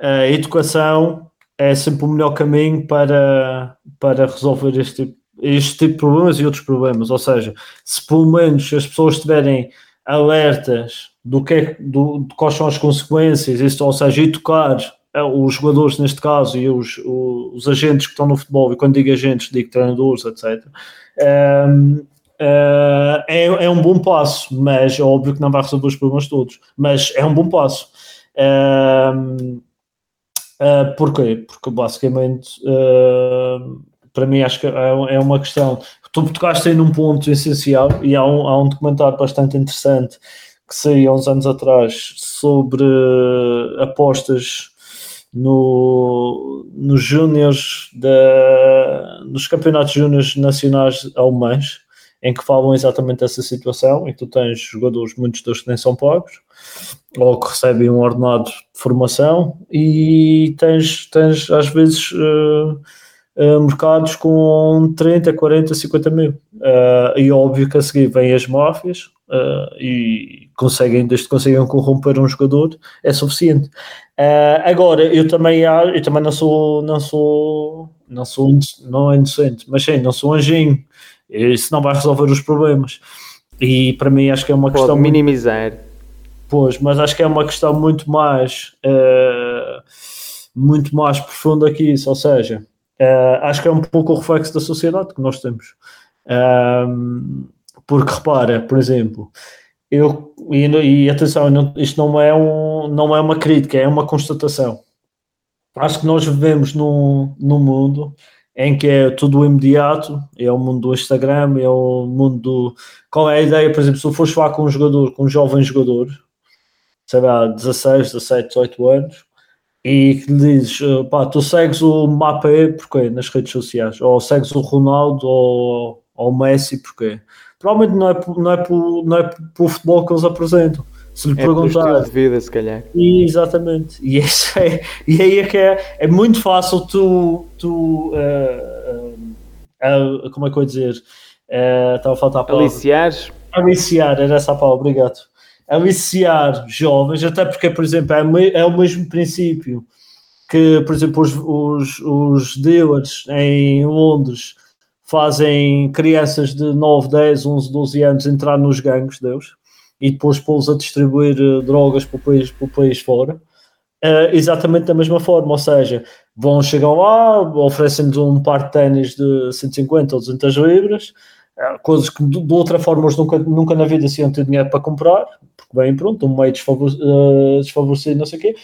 B: a educação é sempre o melhor caminho para, para resolver este tipo este tipo de problemas e outros problemas. Ou seja, se pelo menos as pessoas estiverem alertas do que é, do, de quais são as consequências, isso, ou seja, educar eh, os jogadores neste caso e os, os, agentes que estão no futebol, e quando digo agentes, digo treinadores, etc. Um, uh, eh, é, é um bom passo, mas é óbvio que não vai resolver os problemas todos, mas é um bom passo. Um, uh, porquê? Porque basicamente uh, para mim acho que é, é uma questão. Tu tocaste aí num ponto essencial e há um, há um documentário bastante interessante que saiu há uns anos atrás sobre apostas no, nos júniores nos campeonatos júniores nacionais alemães em que falam exatamente dessa situação, que tu tens jogadores, muitos deles que nem são pagos, ou que recebem um ordenado de formação, e tens, tens às vezes uh, uh, mercados com 30, 40, 50 mil. Uh, e óbvio que a seguir vêm as máfias e conseguem, desde que conseguem corromper um jogador, é suficiente. agora, eu também, eu também não sou, não sou, não sou, não é inocente, mas sim, não sou anjinho. Isso não vai resolver os problemas. E para mim acho que é uma
A: Pode
B: questão.
A: minimizar.
B: Muito, pois, mas acho que é uma questão muito mais. muito mais profunda que isso, ou seja, Uh, acho que é um pouco o reflexo da sociedade que nós temos. Porque repara, por exemplo, eu e, e atenção, não, isto não é, um, não é uma crítica, é uma constatação. Acho que nós vivemos num, num mundo em que é tudo imediato, é o mundo do Instagram, é o mundo do. Qual é a ideia, por exemplo, se tu fores falar com um jogador, com um jovem jogador, sei lá, 16, 17, 18 anos, e que lhe dizes, eh, pá, tu segues o Mbappé porquê? Nas redes sociais, ou segues o Ronaldo ou, ou o Messi porquê? Provavelmente não é, não é, por, não é por futebol que eles apresentam. Se lhe
A: é
B: perguntar.
A: de vida, se calhar.
B: E, exatamente. E, esse é, e aí é que é, é muito fácil tu. tu uh, uh, uh, como é que eu ia dizer? Estava a faltar a palavra.
A: Aliciares?
B: Aliciar, era essa a palavra, obrigado aliciar jovens, até porque, por exemplo, é, é o mesmo princípio que, por exemplo, os, os, os dealers em Londres fazem crianças de 9, 10, 11, 12 anos entrar nos gangues deles e depois pô-los a distribuir uh, drogas para o país, para o país fora. Uh, exatamente da mesma forma, ou seja, vão, chegam lá, oferecem-nos um par de ténis de 150 ou 200 libras, uh, coisas que de, de, outra forma eles nunca, nunca na vida se iam ter dinheiro para comprar, porque bem, pronto, um meio desfavorecido, desfavorecido não sei o quê,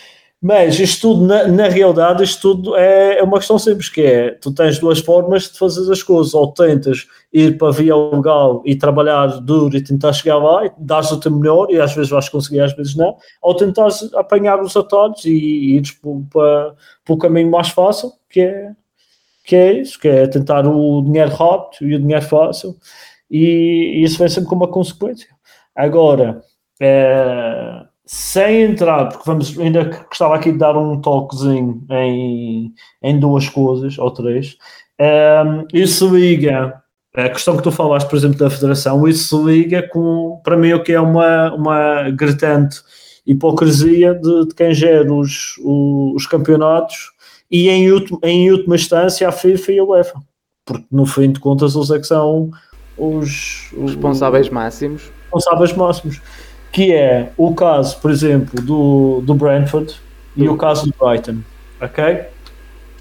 B: mas isto tudo, na, na, realidade, isto tudo é, é, uma questão simples, que é, tu tens duas formas de fazer as coisas, ou tentas ir para a via legal e trabalhar duro e tentar chegar lá, e dás o teu melhor, e às vezes vais conseguir, às vezes não, ou tentas apanhar os atalhos e, e ires para, para o caminho mais fácil, que é, que é isso, que é tentar o dinheiro rápido e o dinheiro fácil, e, e isso vem sempre com uma consequência. Agora, é, sem entrar, porque vamos, ainda gostava aqui de dar um toquezinho em, em duas coisas ou três. Um, isso liga, a questão que tu falaste, por exemplo, da federação, isso liga com, para mim, o que é uma, uma gritante hipocrisia de, de quem gera os, os, os campeonatos e, em, última, em última instância, a FIFA e a UEFA, porque no fim de contas, eles é que são os,
A: os responsáveis máximos.
B: Responsáveis máximos que é o caso, por exemplo, do, do Brentford e o caso do Brighton, ok?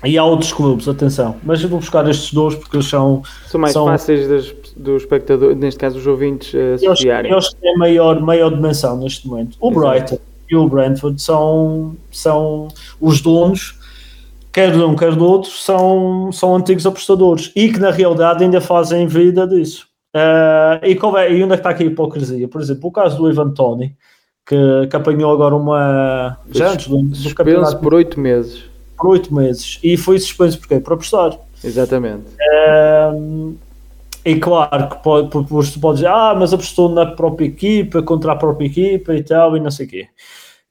B: E há outros clubes, atenção, mas eu vou buscar estes dois porque eles são...
A: São mais são, fáceis dos, do espectador, neste caso os ouvintes, uh, associarem.
B: Eles têm maior, maior dimensão neste momento. O Exato. Brighton e o Brentford são, são os donos, quer de um, quer do outro, são, são antigos apostadores e que na realidade ainda fazem vida disso. Uh, e, qual é, e onde é que está aqui a hipocrisia? Por exemplo, o caso do Ivan Tony, que, que apanhou agora uma.
A: Já antes do, do campeonato. por oito meses.
B: Por oito meses. E foi suspenso porquê? Por apostar.
A: Exatamente.
B: Uh, e claro que pode, tu pode dizer, ah, mas apostou na própria equipa, contra a própria equipa e tal, e não sei o quê.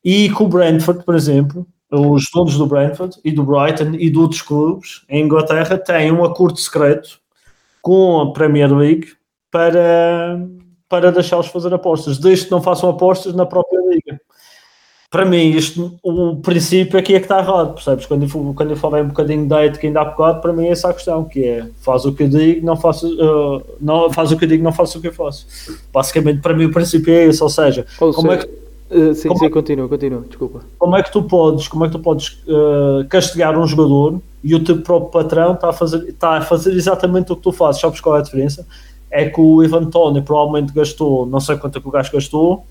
B: E com o Brentford, por exemplo, os donos do Brentford e do Brighton e de outros clubes em Inglaterra têm um acordo secreto com a Premier League para, para deixá-los fazer apostas, desde que não façam apostas na própria liga. Para mim, isto, o princípio aqui é que está errado, percebes? Quando eu, quando eu falei um bocadinho da ética ainda há bocado, para mim é essa a questão, que é faz o que eu digo, não faço, uh, não, faz o que eu digo, não faço o que eu faço. Basicamente, para mim o princípio é esse, ou seja,
A: ou como seja, é que Uh, sim, como, sim, continua, continua, desculpa.
B: Como é que tu podes, como é que tu podes uh, castigar um jogador e o teu próprio patrão está a, fazer, está a fazer exatamente o que tu fazes? Sabes qual é a diferença? É que o Ivan Tony provavelmente gastou, não sei quanto é que o gajo gastou,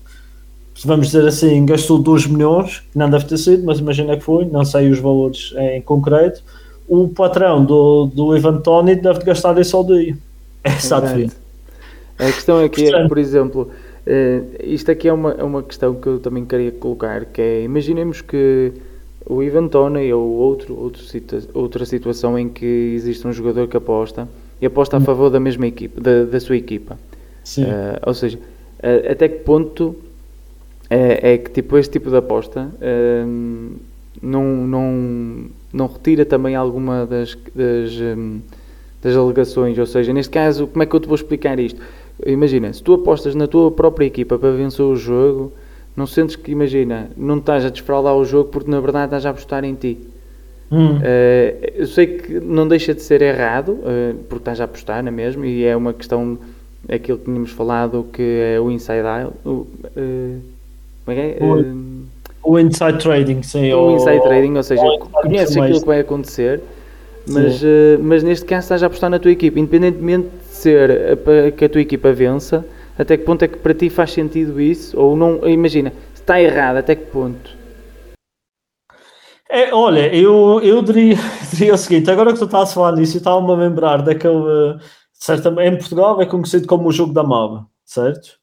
B: vamos dizer assim, gastou 2 milhões, que não deve ter sido, mas imagina que foi, não sei os valores em concreto. O patrão do, do Ivan Tony deve gastar isso ao dia. É essa a
A: questão aqui é, por exemplo, uh, isto aqui é uma, é uma questão que eu também queria colocar, que é, imaginemos que o Ivan Tony ou outro, outro situa outra situação em que existe um jogador que aposta e aposta a favor da mesma equipa, da, da sua equipa. Sim. Uh, ou seja, uh, até que ponto é, é, que tipo este tipo de aposta uh, não, não, não retira também alguma das, das, hum, das alegações? Ou seja, neste caso, como é que eu te vou explicar isto? Imagina, se tu apostas na tua própria equipa para vencer o jogo, não sentes que, imagina, não estás a desfraudar o jogo porque na verdade estás a apostar em ti. Hum. Uh, eu sei que não deixa de ser errado, uh, porque estás a apostar, não é mesmo? E é uma questão, aquilo que tínhamos falado, que é o inside out. Uh, como é que é?
B: O, o inside trading, sim.
A: O, o inside trading, ou seja, conheces aquilo que vai acontecer, mas, mas neste caso estás a apostar na tua equipa, independentemente de ser para que a tua equipa vença, até que ponto é que para ti faz sentido isso? Ou não, imagina, se está errado, até que ponto?
B: É, olha, eu, eu diria, diria o seguinte: agora que tu estás a falar nisso, eu estava-me a lembrar daquele. Certamente, em Portugal é conhecido como o jogo da MABA, certo?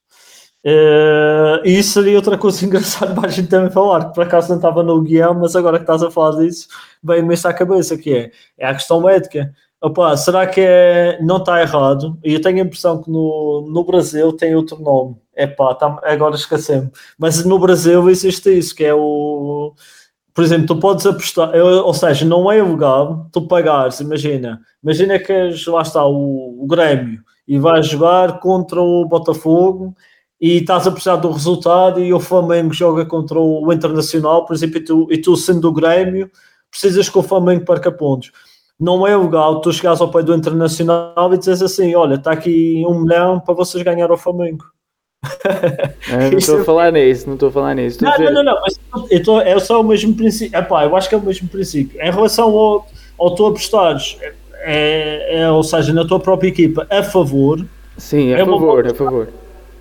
B: Uh, e isso seria outra coisa engraçada para a gente também falar, que por acaso não estava no guião, mas agora que estás a falar disso, vem-me isso à cabeça, que é, é a questão ética. Opa, será que é, não está errado? E eu tenho a impressão que no, no Brasil tem outro nome. É pá, tá, agora esquecemos. Mas no Brasil existe isso, que é o por exemplo, tu podes apostar, ou seja, não é ilegal tu pagares, imagina, imagina que és, lá está, o, o Grêmio e vais jogar contra o Botafogo e estás a precisar do resultado e o Flamengo joga contra o Internacional, por exemplo, e tu, e tu sendo do Grêmio, precisas que o Flamengo perca pontos. Não é legal tu chegares ao pé do Internacional e dizes assim, olha, está aqui um milhão para vocês ganhar o Flamengo.
A: Não estou a falar nisso, não estou a falar nisso.
B: Não, não, não, não, mas eu tô, é só o mesmo princípio. Epá, eu acho que é o mesmo princípio. Em relação ao, ao tu apostares, é, é, ou seja, na tua própria equipa, a favor.
A: Sim, a é favor, a favor.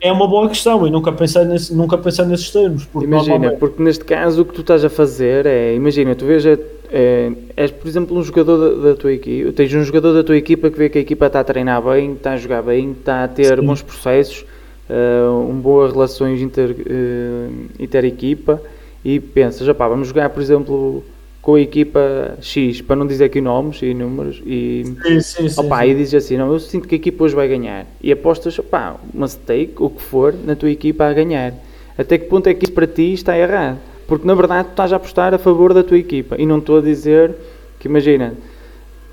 B: É uma boa questão e nunca pensei, nesse, nunca pensei nesses termos.
A: Porque imagina, normalmente... porque neste caso o que tu estás a fazer é, imagina, tu vês, é, és por exemplo um jogador da, da, tua equipa, tens um jogador da tua equipa que vê que a equipa está a treinar bem, está a jogar bem, está a ter Sim. bons processos uh, um boas relações inter, uh, inter-equipa e pensas, opá, vamos jogar, por exemplo, com a equipa X, para não dizer aqui nomes e números, e, sim, sim, sim, opá, e dizes assim, não, eu sinto que a equipa hoje vai ganhar, e apostas, opá, uma stake, o que for, na tua equipa a ganhar. Até que ponto é que isso para ti está errado? Porque na verdade tu estás a apostar a favor da tua equipa, e não estou a dizer que, imagina,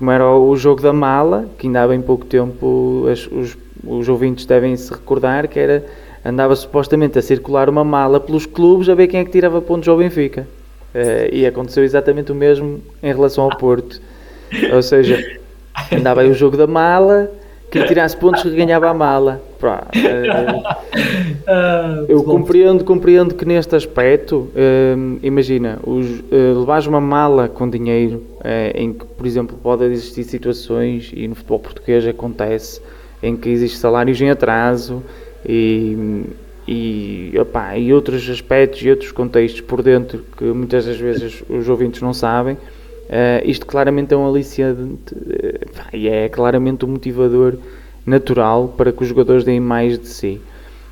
A: como era o jogo da mala, que ainda há bem pouco tempo as, os os ouvintes devem se recordar que era andava supostamente a circular uma mala pelos clubes a ver quem é que tirava pontos ao Benfica. Uh, e aconteceu exatamente o mesmo em relação ao Porto. Ou seja, andava aí o jogo da mala, quem tirasse pontos ganhava a mala. Pá, uh, eu compreendo, compreendo que neste aspecto, uh, imagina, os, uh, levares uma mala com dinheiro, em que, por exemplo, pode existir situações, e no futebol português acontece, em que existe salários em atraso e, e, opa, e outros aspectos e outros contextos por dentro que muitas das vezes os ouvintes não sabem. Uh, isto claramente é um aliciante uh, e é claramente um motivador natural para que os jogadores deem mais de si.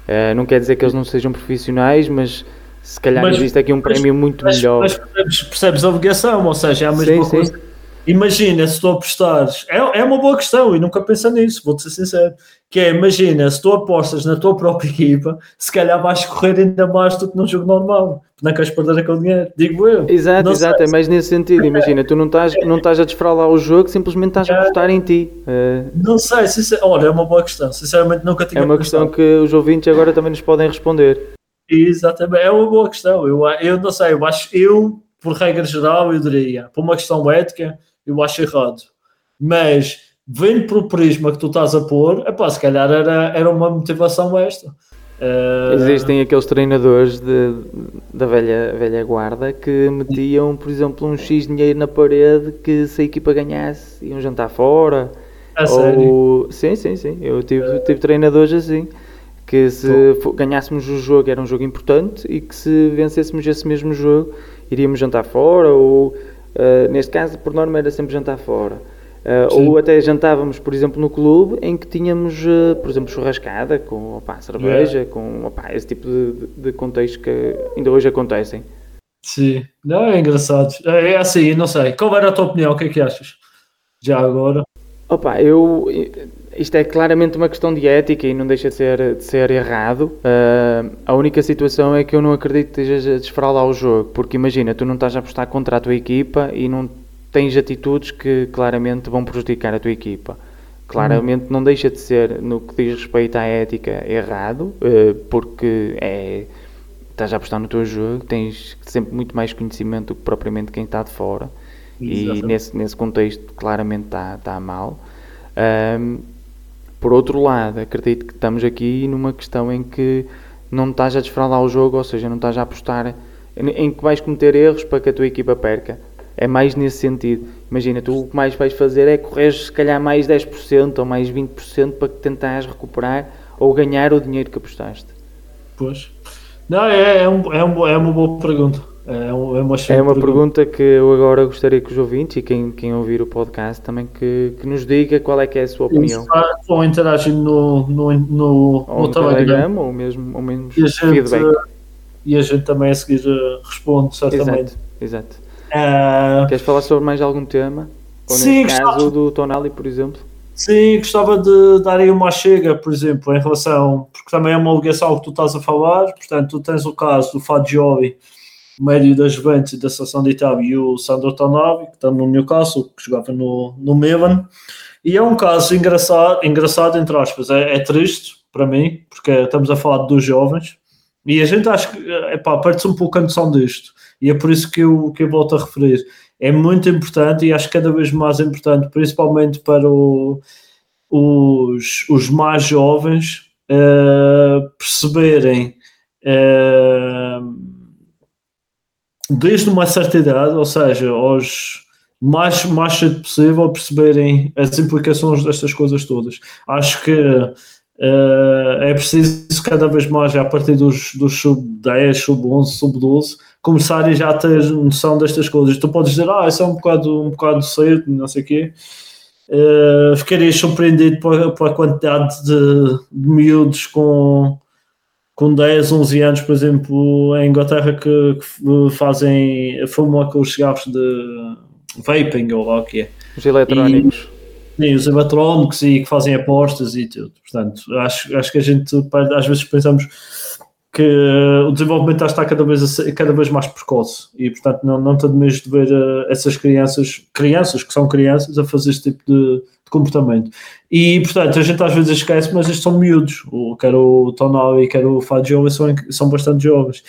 A: Uh, não quer dizer que eles não sejam profissionais, mas se calhar mas, existe aqui um prémio muito
B: mas,
A: melhor.
B: Mas percebes, percebes, a obrigação, ou seja, é a mesma sim, coisa. Sim Imagina se tu apostares, é, é uma boa questão e nunca pensei nisso, vou-te ser sincero. Que é, imagina se tu apostas na tua própria equipa, se calhar vais correr ainda mais do que num jogo normal, não queres perder aquele dinheiro, digo eu.
A: Exato, não exato, sei. é mais nesse sentido. Imagina, tu não estás, não estás a desfraudar o jogo, simplesmente estás a apostar em ti.
B: É... Não sei, sincer... olha, é uma boa questão, sinceramente nunca tinha
A: É uma questão que os ouvintes agora também nos podem responder.
B: Exatamente, é uma boa questão. Eu, eu não sei, eu acho, eu, por regra geral, eu diria, por uma questão ética eu acho errado. Mas vendo para o prisma que tu estás a pôr, epá, se calhar era, era uma motivação esta.
A: Uh... Existem aqueles treinadores de, da velha, velha guarda que metiam, por exemplo, um X dinheiro na parede que se a equipa ganhasse iam jantar fora.
B: A ou... sério?
A: Sim, sim, sim. Eu tive, tive treinadores assim. Que se ganhássemos o jogo era um jogo importante e que se vencêssemos esse mesmo jogo iríamos jantar fora ou Uh, neste caso, por norma, era sempre jantar fora. Uh, ou até jantávamos, por exemplo, no clube em que tínhamos, uh, por exemplo, churrascada com opa, cerveja, yeah. com opa, esse tipo de, de contextos que ainda hoje acontecem.
B: Sim, não, é engraçado. É, é assim, não sei. Qual era a tua opinião? O que é que achas? Já agora?
A: Opa, eu isto é claramente uma questão de ética e não deixa de ser, de ser errado. Uh, a única situação é que eu não acredito que estejas a desfraudar o jogo, porque imagina, tu não estás a apostar contra a tua equipa e não, tens atitudes que claramente vão prejudicar a tua equipa. Claramente não deixa de ser, no que diz respeito à ética, errado, eh, porque é, estás a apostar no teu jogo, tens sempre muito mais conhecimento do que propriamente quem está de fora. Exatamente. E nesse, nesse contexto, claramente está, está mal. Um, por outro lado, acredito que estamos aqui numa questão em que não estás a desfraudar o jogo, ou seja, não estás a apostar em que vais cometer erros para que a tua equipa perca. É mais nesse sentido. Imagina, tu o que mais vais fazer é correr se calhar mais 10% ou mais 20% para que tentares recuperar ou ganhar o dinheiro que apostaste.
B: Pois. Não, é, é, um, é, um, é uma boa pergunta. É, é uma,
A: é uma pergunta. que eu agora gostaria que os ouvintes e quem, quem ouvir o podcast também que, que nos diga qual é que é a sua opinião.
B: Ou interagem no, no, no,
A: ou no Telegram, ou mesmo ou menos
B: e gente, feedback. E a gente também a seguir eh, responde, certamente.
A: Exato. exato. Uh... Queres falar sobre mais algum tema? Ou sim, neste caso gostava... do Tonali, por exemplo?
B: Sim, gostava de dar aí uma chega, por exemplo, em relação, porque também é uma ligação que tu estás a falar, portanto, tu tens o caso do Fagioli, médio das Juventus e da Seleção de Itália, e o Sandro Tonali, que está no Newcastle, que jogava no, no Milan, e é um caso engraçado, engraçado entre aspas, é, é triste para mim, porque estamos a falar de dois jovens, e a gente acha que, perde-se um pouco a noção disto, e é por isso que eu, que eu volto a referir. É muito importante e acho cada vez mais importante, principalmente para o, os, os mais jovens, uh, perceberem uh, desde uma certa idade, ou seja, aos mais, mais cedo possível, perceberem as implicações destas coisas todas. Acho que uh, é preciso cada vez mais, a partir dos, dos sub-10, sub-11, sub-12, começarem já a ter noção destas coisas. Tu podes dizer, ah, isso é um bocado, um bocado cedo, não sei o quê. Uh, surpreendido pela, quantidade de, de miúdos com, com 10, 11 anos, por exemplo, em Inglaterra, que, que fazem, fumam com os cigarros de vaping ou lá o que é.
A: Os eletrónicos.
B: E, sim, os eletrónicos e que fazem apostas e tudo. Portanto, acho, acho que a gente às vezes pensamos que o desenvolvimento está cada vez, cada vez mais precoce e, portanto, não, não tenho medo de ver uh, essas crianças, crianças que são crianças, a fazer este tipo de, comportamento. E, portanto, a gente às vezes esquece, mas estes são miúdos, o, quer o Tonal e quer o Fadjo, são, são bastante jovens.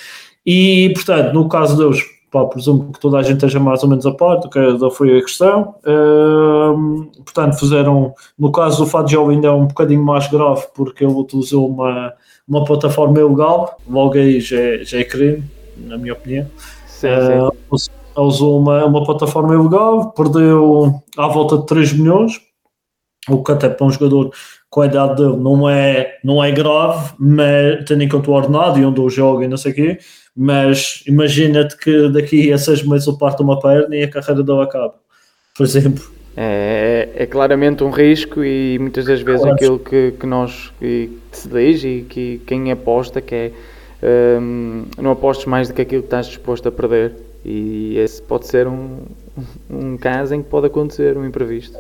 B: E, portanto, no caso deles, pá, presumo que toda a gente esteja mais ou menos a par do que foi a questão. Uh, portanto, fizeram, no caso do Fadjo ainda é um bocadinho mais grave, porque ele utilizou uma uma plataforma ilegal, logo aí já é, já é crime, na minha opinião. Sim, uh, sim. usou uma, uma plataforma ilegal, perdeu à volta de 3 milhões, o que até para um jogador com a idade dele não é, não é grave, mas tendo em conta o ordenado e onde eu jogo e não sei o quê, mas imagina-te que daqui a seis meses ele parte uma perna e a carreira dele acaba, por exemplo.
A: É, é, claramente um risco e muitas das vezes claro. aquilo que, que nós que se diz e que quem aposta que é um, não apostes mais do que aquilo que estás disposto a perder e esse pode ser um, um caso em que pode acontecer um imprevisto.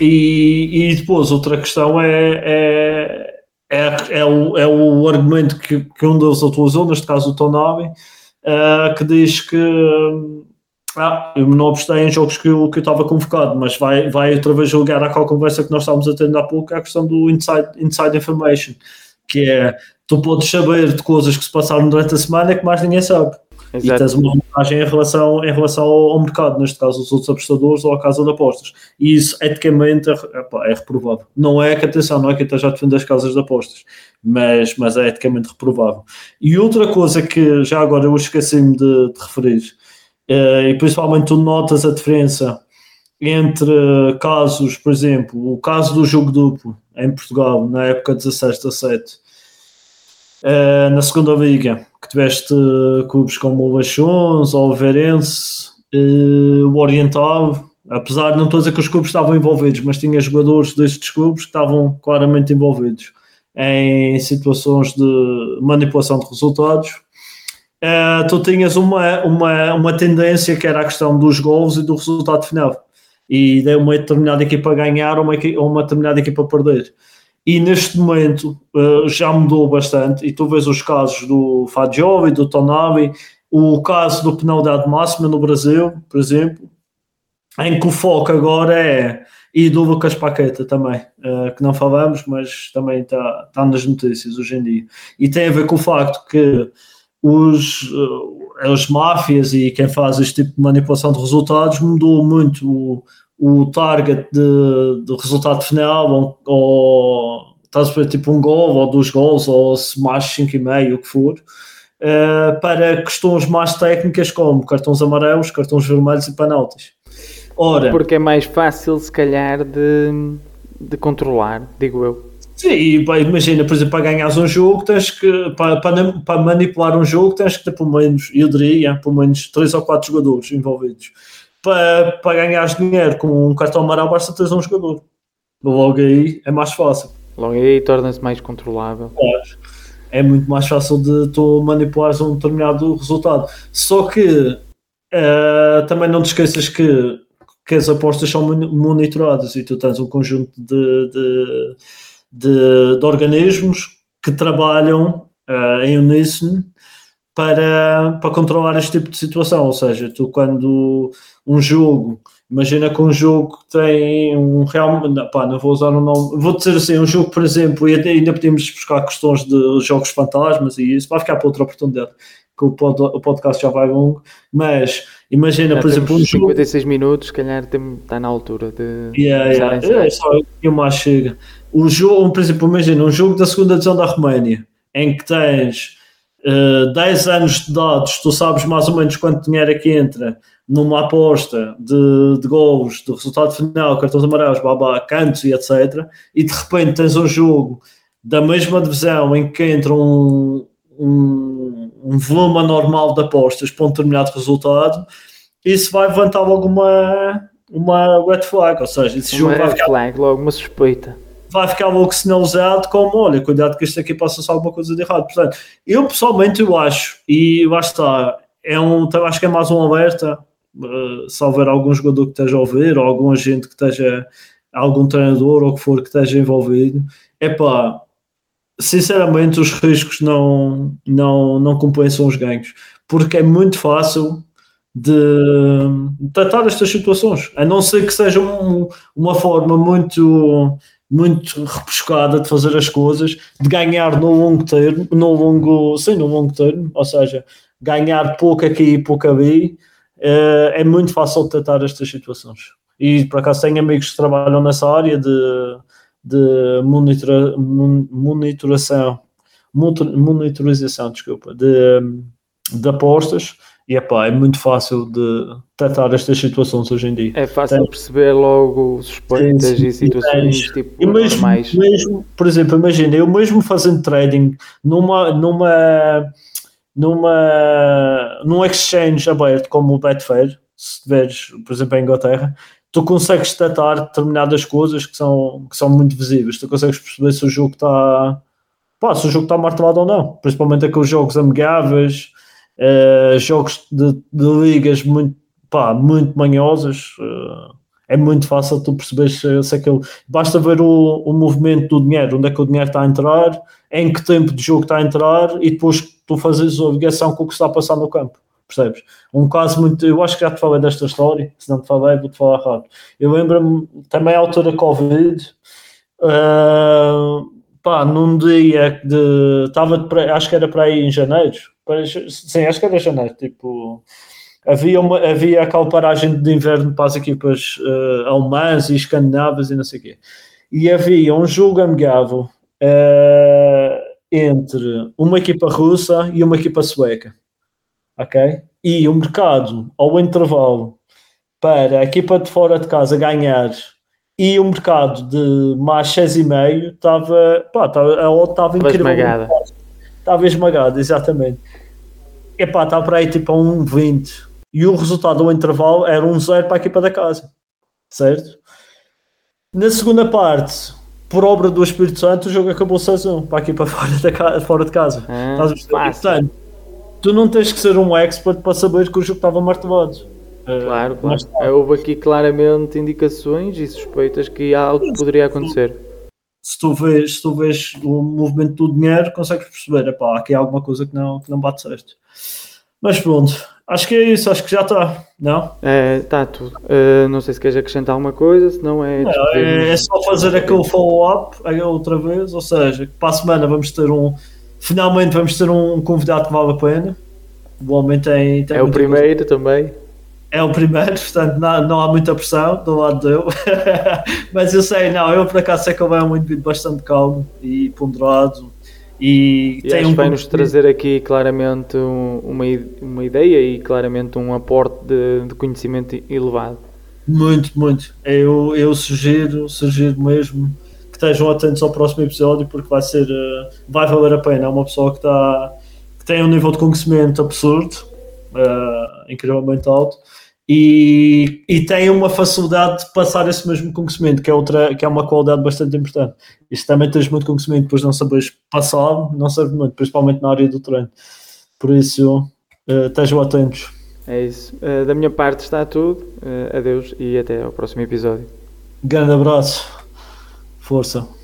B: E, e depois outra questão é, é, é, é, o, é o argumento que, que um deles utilizou, neste caso o Tonabi, uh, que diz que ah, eu não apostei em jogos que eu, que eu estava convocado, mas vai, vai outra vez julgar aquela conversa que nós estávamos a ter há pouco, é a questão do inside, inside information, que é tu podes saber de coisas que se passaram durante a semana que mais ninguém sabe. Exato. E tens uma vantagem em relação, em relação ao, mercado, neste caso, os outros apostadores ou a casa de apostas. E isso, eticamente, é, é, é reprovável. Não é que, atenção, não é que esteja a defender as casas de apostas, mas, mas é eticamente reprovável. E outra coisa que já agora eu esqueci-me de, de referir, eh, e principalmente tu notas a diferença entre casos, por exemplo, o caso do jogo duplo em Portugal, na época 16-17, uh, na segunda liga, que tiveste clubes como o Lachons, o Verense, uh, o Oriental, apesar de não estou a dizer que os clubes estavam envolvidos, mas tinha jogadores destes clubes que estavam claramente envolvidos em situações de manipulação de resultados uh, tu tinhas uma, uma, uma tendência que era a questão dos gols e do resultado final. E de uma determinada equipa ganhar ou uma, uma determinada equipa perder. E neste momento uh, já mudou bastante. E tu vês os casos do Fadjovi, do Tonavi, o caso do penalidade máxima no Brasil, por exemplo, em que o foco agora é e do Lucas Paqueta também, uh, que não falamos, mas também está tá nas notícias hoje em dia. E tem a ver com o facto que os, uh, as máfias e quem faz este tipo de manipulação de resultados mudou muito o, o target de, de resultado final, ou, ou estás a ver tipo um gol, ou dois gols, ou mais 5,5, o que for. Uh, para questões mais técnicas como cartões amarelos, cartões vermelhos e penaltis.
A: Ora, Porque é mais fácil, se calhar, de, de controlar, digo eu.
B: Sim, imagina, por exemplo, para ganhares um jogo, tens que, para, para, para, manipular um jogo, tens que ter pelo menos, eu diria, pelo menos 3 ou 4 jogadores envolvidos. Para, para ganhares dinheiro com um cartão amarelo, basta teres um jogador. Logo aí é mais fácil.
A: Logo aí torna-se mais controlável.
B: Claro. É muito mais fácil de tu manipulares um determinado resultado. Só que uh, também não te esqueças que que as apostas são monitoradas e tu tens um conjunto de, de, de, de organismos que trabalham uh, em uníssono para, para controlar este tipo de situação. Ou seja, tu quando um jogo, imagina que um jogo tem um real. Não, pá, não vou usar o um nome, vou dizer assim, um jogo, por exemplo, e ainda podemos buscar questões de jogos fantasmas e isso, vai ficar para outra oportunidade, que o, pod, o podcast já vai longo, mas Imagina, Já por exemplo,
A: um 56 jogo... minutos, se calhar está na altura de.
B: Yeah, yeah. É só que mais chega. O jogo, por exemplo, imagina um jogo da segunda divisão da Roménia em que tens uh, eh, 10 anos de dados, tu sabes mais ou menos quanto dinheiro é que entra numa aposta de, de gols, do resultado final, cartões amarelos, babá, cantos e etc. E de repente tens um jogo da mesma divisão em que entra um, um, um volume anormal de apostas para um determinado resultado, isso vai levantar logo uma, uma red flag, ou seja, esse
A: uma jogo vai ficar, flag, logo uma suspeita.
B: Vai ficar logo sinalizado como, olha, cuidado que isto aqui possa ser alguma coisa de errado. Portanto, eu pessoalmente eu acho, e lá está, é um, acho que é mais um alerta, uh, se houver algum jogador que esteja a ouvir, ou algum agente que esteja, algum treinador ou que for que esteja envolvido, é pá, sinceramente, os riscos não, não, não compensam os ganhos, porque é muito fácil de tratar estas situações, a não ser que seja um, uma forma muito muito repescada de fazer as coisas, de ganhar no longo termo, no longo, sim, no longo termo, ou seja, ganhar pouco aqui e pouco ali, é, é muito fácil de tratar estas situações. E por acaso tenho amigos que trabalham nessa área de de monitora, monitoração, monitorização, desculpa, de, de apostas e epá, é muito fácil de tratar estas situações hoje em dia.
A: É fácil Tem, perceber logo suspeitas sim, sim, e situações tipo
B: e mesmo, normais. Mesmo, por exemplo, imagina, eu mesmo fazendo trading numa, numa, numa, num exchange aberto como o Betfair, se tiveres, por exemplo, em Inglaterra, tu consegues tratar determinadas coisas que são, que são muito visíveis. Tu consegues perceber se o jogo está pá, se o jogo está martelado ou não. Principalmente aqueles jogos amigáveis, uh, jogos de, de, ligas muito, pá, muito manhosas. Uh, é muito fácil tu perceber se, se aquilo. Basta ver o, o movimento do dinheiro, onde é que o dinheiro está a entrar, em que tempo de jogo está a entrar e depois tu fazes a ligação com o que está a passar no campo percebes? Um caso muito. Eu acho que já te falei desta história, se não te falei, vou-te falar rápido. Eu lembro-me também à altura Covid, uh, pá, num dia de. Estava acho que era para aí em janeiro, sim, acho que era janeiro, tipo. Havia, uma, havia aquela paragem de inverno para as equipas uh, alemãs e escandinavas e não sei o quê. E havia um jogo amigável uh, entre uma equipa russa e uma equipa sueca ok? E o mercado, ao intervalo, para a equipa de fora de casa ganhar e o mercado de mais 6,5 estava, pá, estava, a outra estava incrível. Estava esmagada, exatamente. E pá, estava para aí tipo a 1,20 e o resultado ao intervalo era um 0 para a equipa da casa, certo? Na segunda parte, por obra do Espírito Santo, o jogo acabou 6-1 para a equipa fora, da, fora de casa. Ah, Portanto, tu não tens que ser um expert para saber que o jogo estava martelado.
A: Eh, claro, claro. Mas, Houve aqui claramente indicações e suspeitas que algo poderia acontecer.
B: Se tu, vês, se tu vês o movimento do dinheiro, consegues perceber, epá, aqui há alguma coisa que não, que não bate certo. Mas pronto, Acho que é isso, acho que já está, não?
A: É, está tudo. Uh, não sei se queres acrescentar alguma coisa, se não é.
B: Não, é, é só fazer aquele follow-up outra vez, ou seja, para a semana vamos ter um. Finalmente vamos ter um convidado que vale a pena. O homem tem. tem
A: é o primeiro coisa. também.
B: É o primeiro, portanto não, não há muita pressão do lado dele. Mas eu sei, não, eu por acaso sei que ele é um indivíduo bastante calmo e ponderado
A: e, e tem um vai nos trazer aqui claramente uma, uma ideia e claramente um aporte de, de conhecimento elevado.
B: Muito, muito. Eu, eu sugiro, sugiro mesmo que estejam atentos ao próximo episódio porque vai ser uh, vai valer a pena. É uma pessoa que, está, que tem um nível de conhecimento absurdo, uh, incrivelmente alto, e, e tem uma facilidade de passar esse mesmo conhecimento, que é, outra, que é uma qualidade bastante importante. E se também tens muito conhecimento, depois não sabes passar, não serve muito, principalmente na área do treino. Por isso, uh, estejam atentos.
A: É isso. Uh, da minha parte está tudo. Uh, adeus e até ao próximo episódio.
B: Grande abraço. Força.